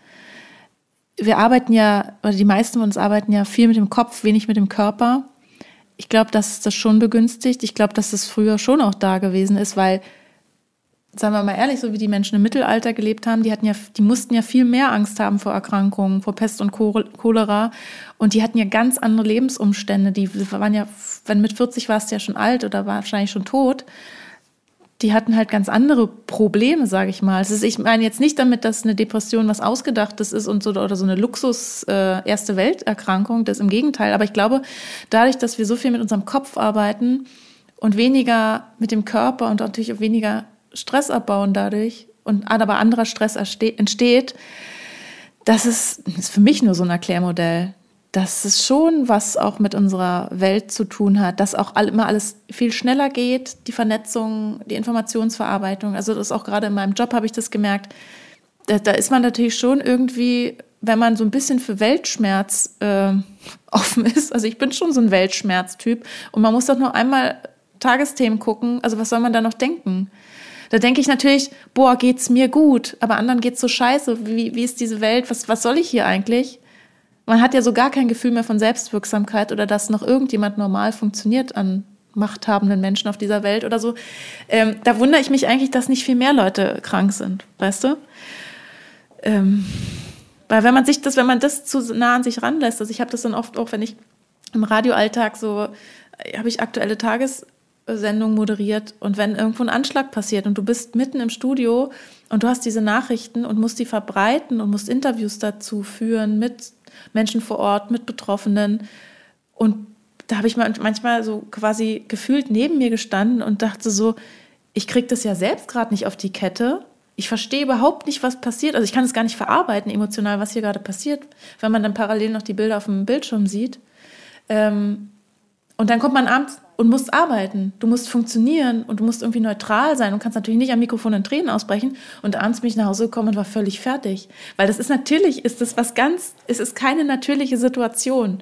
Wir arbeiten ja, oder die meisten von uns arbeiten ja viel mit dem Kopf, wenig mit dem Körper. Ich glaube, dass das schon begünstigt. Ich glaube, dass das früher schon auch da gewesen ist, weil sagen wir mal ehrlich, so wie die Menschen im Mittelalter gelebt haben, die hatten ja, die mussten ja viel mehr Angst haben vor Erkrankungen, vor Pest und Cholera. Und die hatten ja ganz andere Lebensumstände. Die waren ja, wenn mit 40 warst du ja schon alt oder war wahrscheinlich schon tot. Die hatten halt ganz andere Probleme, sage ich mal. Ist, ich meine jetzt nicht damit, dass eine Depression was Ausgedachtes ist und so oder so eine Luxus äh, Welterkrankung. Das im Gegenteil. Aber ich glaube, dadurch, dass wir so viel mit unserem Kopf arbeiten und weniger mit dem Körper und natürlich auch weniger Stress abbauen dadurch und aber anderer Stress entsteht, das ist, ist für mich nur so ein Erklärmodell. Das ist schon was auch mit unserer Welt zu tun hat, dass auch immer alles viel schneller geht, die Vernetzung, die Informationsverarbeitung. Also das ist auch gerade in meinem Job habe ich das gemerkt. Da, da, ist man natürlich schon irgendwie, wenn man so ein bisschen für Weltschmerz äh, offen ist. Also ich bin schon so ein Weltschmerztyp und man muss doch nur einmal Tagesthemen gucken. Also was soll man da noch denken? Da denke ich natürlich, boah, geht's mir gut, aber anderen geht's so scheiße. Wie, wie ist diese Welt? Was, was soll ich hier eigentlich? Man hat ja so gar kein Gefühl mehr von Selbstwirksamkeit oder dass noch irgendjemand normal funktioniert an machthabenden Menschen auf dieser Welt oder so. Ähm, da wundere ich mich eigentlich, dass nicht viel mehr Leute krank sind, weißt du? Ähm, weil wenn man sich das, wenn man das zu nah an sich ranlässt, also ich habe das dann oft auch, wenn ich im Radioalltag so, äh, habe ich aktuelle Tages Sendung moderiert und wenn irgendwo ein Anschlag passiert und du bist mitten im Studio und du hast diese Nachrichten und musst die verbreiten und musst Interviews dazu führen mit Menschen vor Ort, mit Betroffenen und da habe ich manchmal so quasi gefühlt neben mir gestanden und dachte so, ich kriege das ja selbst gerade nicht auf die Kette. Ich verstehe überhaupt nicht, was passiert. Also ich kann es gar nicht verarbeiten emotional, was hier gerade passiert, wenn man dann parallel noch die Bilder auf dem Bildschirm sieht. Ähm, und dann kommt man abends und musst arbeiten. Du musst funktionieren und du musst irgendwie neutral sein und kannst natürlich nicht am Mikrofon in Tränen ausbrechen. Und abends bin ich nach Hause gekommen und war völlig fertig. Weil das ist natürlich, ist das was ganz, es ist keine natürliche Situation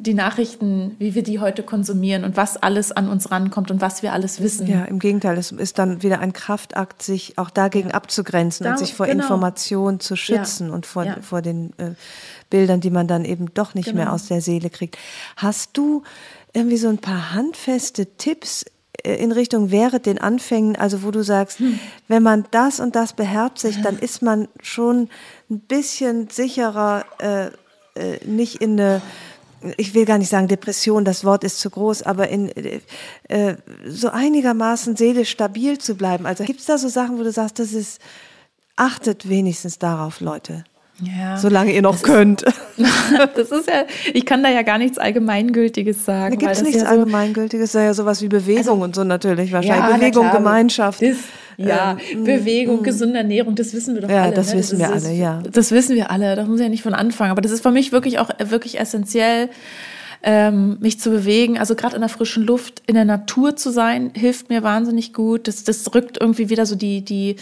die Nachrichten, wie wir die heute konsumieren und was alles an uns rankommt und was wir alles wissen. Ja, im Gegenteil, es ist dann wieder ein Kraftakt, sich auch dagegen abzugrenzen da, und sich vor genau. Informationen zu schützen ja. und vor, ja. vor den äh, Bildern, die man dann eben doch nicht genau. mehr aus der Seele kriegt. Hast du irgendwie so ein paar handfeste Tipps äh, in Richtung während den Anfängen, also wo du sagst, hm. wenn man das und das beherzigt, dann ist man schon ein bisschen sicherer, äh, äh, nicht in eine ich will gar nicht sagen Depression, das Wort ist zu groß, aber in äh, so einigermaßen seelisch stabil zu bleiben. Also gibt es da so Sachen, wo du sagst, das ist, achtet wenigstens darauf, Leute. Ja, Solange ihr noch das könnt. Ist, das ist ja, ich kann da ja gar nichts Allgemeingültiges sagen. Da gibt es nichts ja so, Allgemeingültiges, da ja sowas wie Bewegung also, und so natürlich wahrscheinlich. Ja, Bewegung, klar, Gemeinschaft. Das, ja, ähm, Bewegung, mm, gesunde Ernährung, das wissen wir doch ja, alle. Das ne? wissen das wir ist, alle, ja. Das wissen wir alle, das muss ja nicht von Anfang. Aber das ist für mich wirklich auch wirklich essentiell, ähm, mich zu bewegen. Also gerade in der frischen Luft, in der Natur zu sein, hilft mir wahnsinnig gut. Das, das rückt irgendwie wieder so die, die,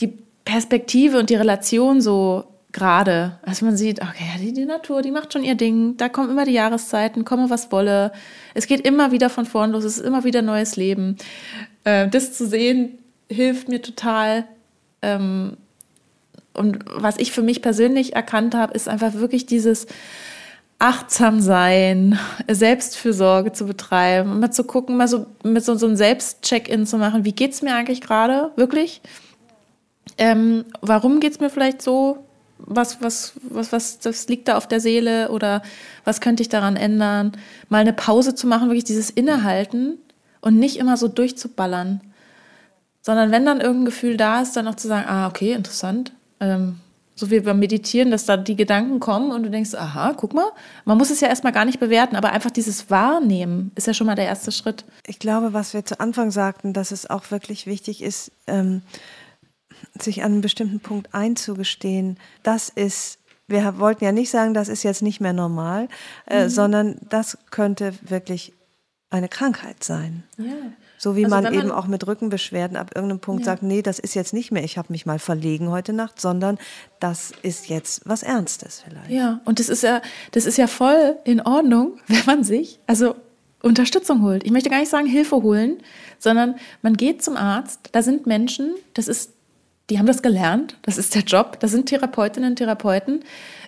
die Perspektive und die Relation so gerade, als man sieht, okay, die, die Natur, die macht schon ihr Ding, da kommen immer die Jahreszeiten, komme was wolle. Es geht immer wieder von vorn los, es ist immer wieder neues Leben. Äh, das zu sehen, hilft mir total. Ähm, und was ich für mich persönlich erkannt habe, ist einfach wirklich dieses achtsam sein, Selbstfürsorge zu betreiben, mal zu gucken, mal so mit so, so einem Selbstcheck-in zu machen, wie geht es mir eigentlich gerade, wirklich? Ähm, warum es mir vielleicht so? Was, was, was, was, das liegt da auf der Seele oder was könnte ich daran ändern? Mal eine Pause zu machen, wirklich dieses Innehalten und nicht immer so durchzuballern. Sondern wenn dann irgendein Gefühl da ist, dann auch zu sagen, ah, okay, interessant. Ähm, so wie beim Meditieren, dass da die Gedanken kommen und du denkst, aha, guck mal. Man muss es ja erstmal gar nicht bewerten, aber einfach dieses Wahrnehmen ist ja schon mal der erste Schritt. Ich glaube, was wir zu Anfang sagten, dass es auch wirklich wichtig ist, ähm, sich an einem bestimmten Punkt einzugestehen, das ist, wir wollten ja nicht sagen, das ist jetzt nicht mehr normal, äh, mhm. sondern das könnte wirklich eine Krankheit sein. Ja. So wie also man, man, eben auch mit Rückenbeschwerden ab irgendeinem Punkt ja. sagt, nee, das ist jetzt nicht mehr, ich habe mich mal verlegen heute Nacht, sondern das ist jetzt was Ernstes vielleicht. Ja, und das ist ja, das ist ja voll in Ordnung, wenn man sich, also Unterstützung holt. Ich möchte gar nicht sagen Hilfe holen, sondern man geht zum Arzt, da sind Menschen, das ist die haben das gelernt, das ist der Job, das sind Therapeutinnen und Therapeuten.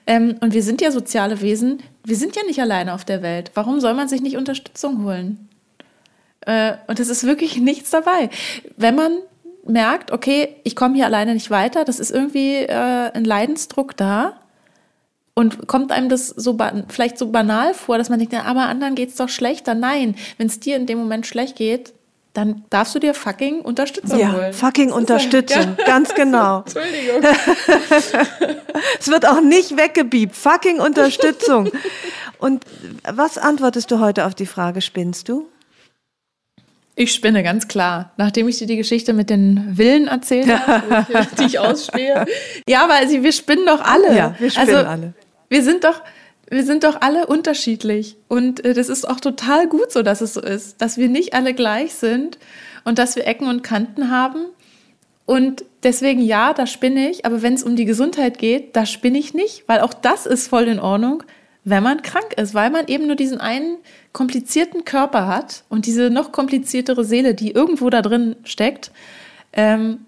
Ähm, und wir sind ja soziale Wesen, wir sind ja nicht alleine auf der Welt. Warum soll man sich nicht Unterstützung holen? Äh, und es ist wirklich nichts dabei. Wenn man merkt, okay, ich komme hier alleine nicht weiter, das ist irgendwie äh, ein Leidensdruck da, und kommt einem das so vielleicht so banal vor, dass man denkt, ja, aber anderen geht es doch schlechter. Nein, wenn es dir in dem Moment schlecht geht, dann darfst du dir fucking Unterstützung ja, holen. Fucking Unterstützung, ja. ganz genau. Entschuldigung. es wird auch nicht weggebiebt. Fucking Unterstützung. Und was antwortest du heute auf die Frage, spinnst du? Ich spinne ganz klar. Nachdem ich dir die Geschichte mit den Villen erzählt habe, die ich ausspähe. Ja, weil wir spinnen doch alle. Ja, wir spinnen also, alle. Wir sind doch, wir sind doch alle unterschiedlich. Und äh, das ist auch total gut so, dass es so ist, dass wir nicht alle gleich sind und dass wir Ecken und Kanten haben. Und deswegen ja, da spinne ich, aber wenn es um die Gesundheit geht, da spinne ich nicht, weil auch das ist voll in Ordnung, wenn man krank ist, weil man eben nur diesen einen komplizierten Körper hat und diese noch kompliziertere Seele, die irgendwo da drin steckt. Ähm,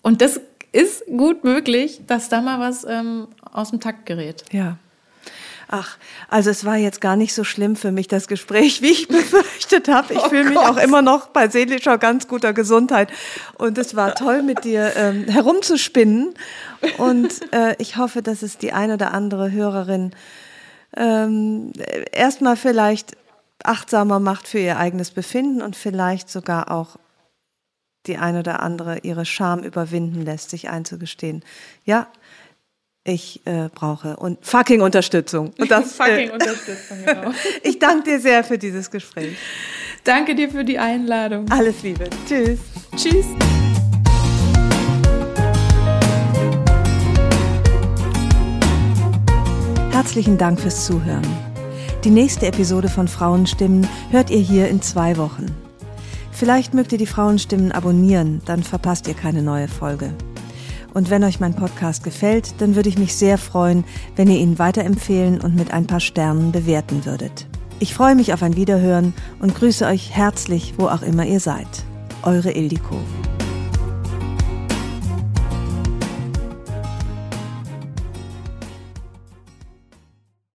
und das ist gut möglich, dass da mal was ähm, aus dem Takt gerät. Ja. Ach, also es war jetzt gar nicht so schlimm für mich, das Gespräch, wie ich befürchtet habe. Ich oh fühle mich auch immer noch bei seelischer ganz guter Gesundheit. Und es war toll, mit dir ähm, herumzuspinnen. Und äh, ich hoffe, dass es die eine oder andere Hörerin ähm, erstmal vielleicht achtsamer macht für ihr eigenes Befinden und vielleicht sogar auch die eine oder andere ihre Scham überwinden lässt, sich einzugestehen. Ja, ich äh, brauche und fucking Unterstützung. Und das, äh, fucking äh, Unterstützung, genau. ich danke dir sehr für dieses Gespräch. Danke dir für die Einladung. Alles Liebe. Tschüss. Tschüss. Herzlichen Dank fürs Zuhören. Die nächste Episode von Frauenstimmen hört ihr hier in zwei Wochen. Vielleicht mögt ihr die Frauenstimmen abonnieren, dann verpasst ihr keine neue Folge. Und wenn euch mein Podcast gefällt, dann würde ich mich sehr freuen, wenn ihr ihn weiterempfehlen und mit ein paar Sternen bewerten würdet. Ich freue mich auf ein Wiederhören und grüße euch herzlich, wo auch immer ihr seid. Eure Ildiko.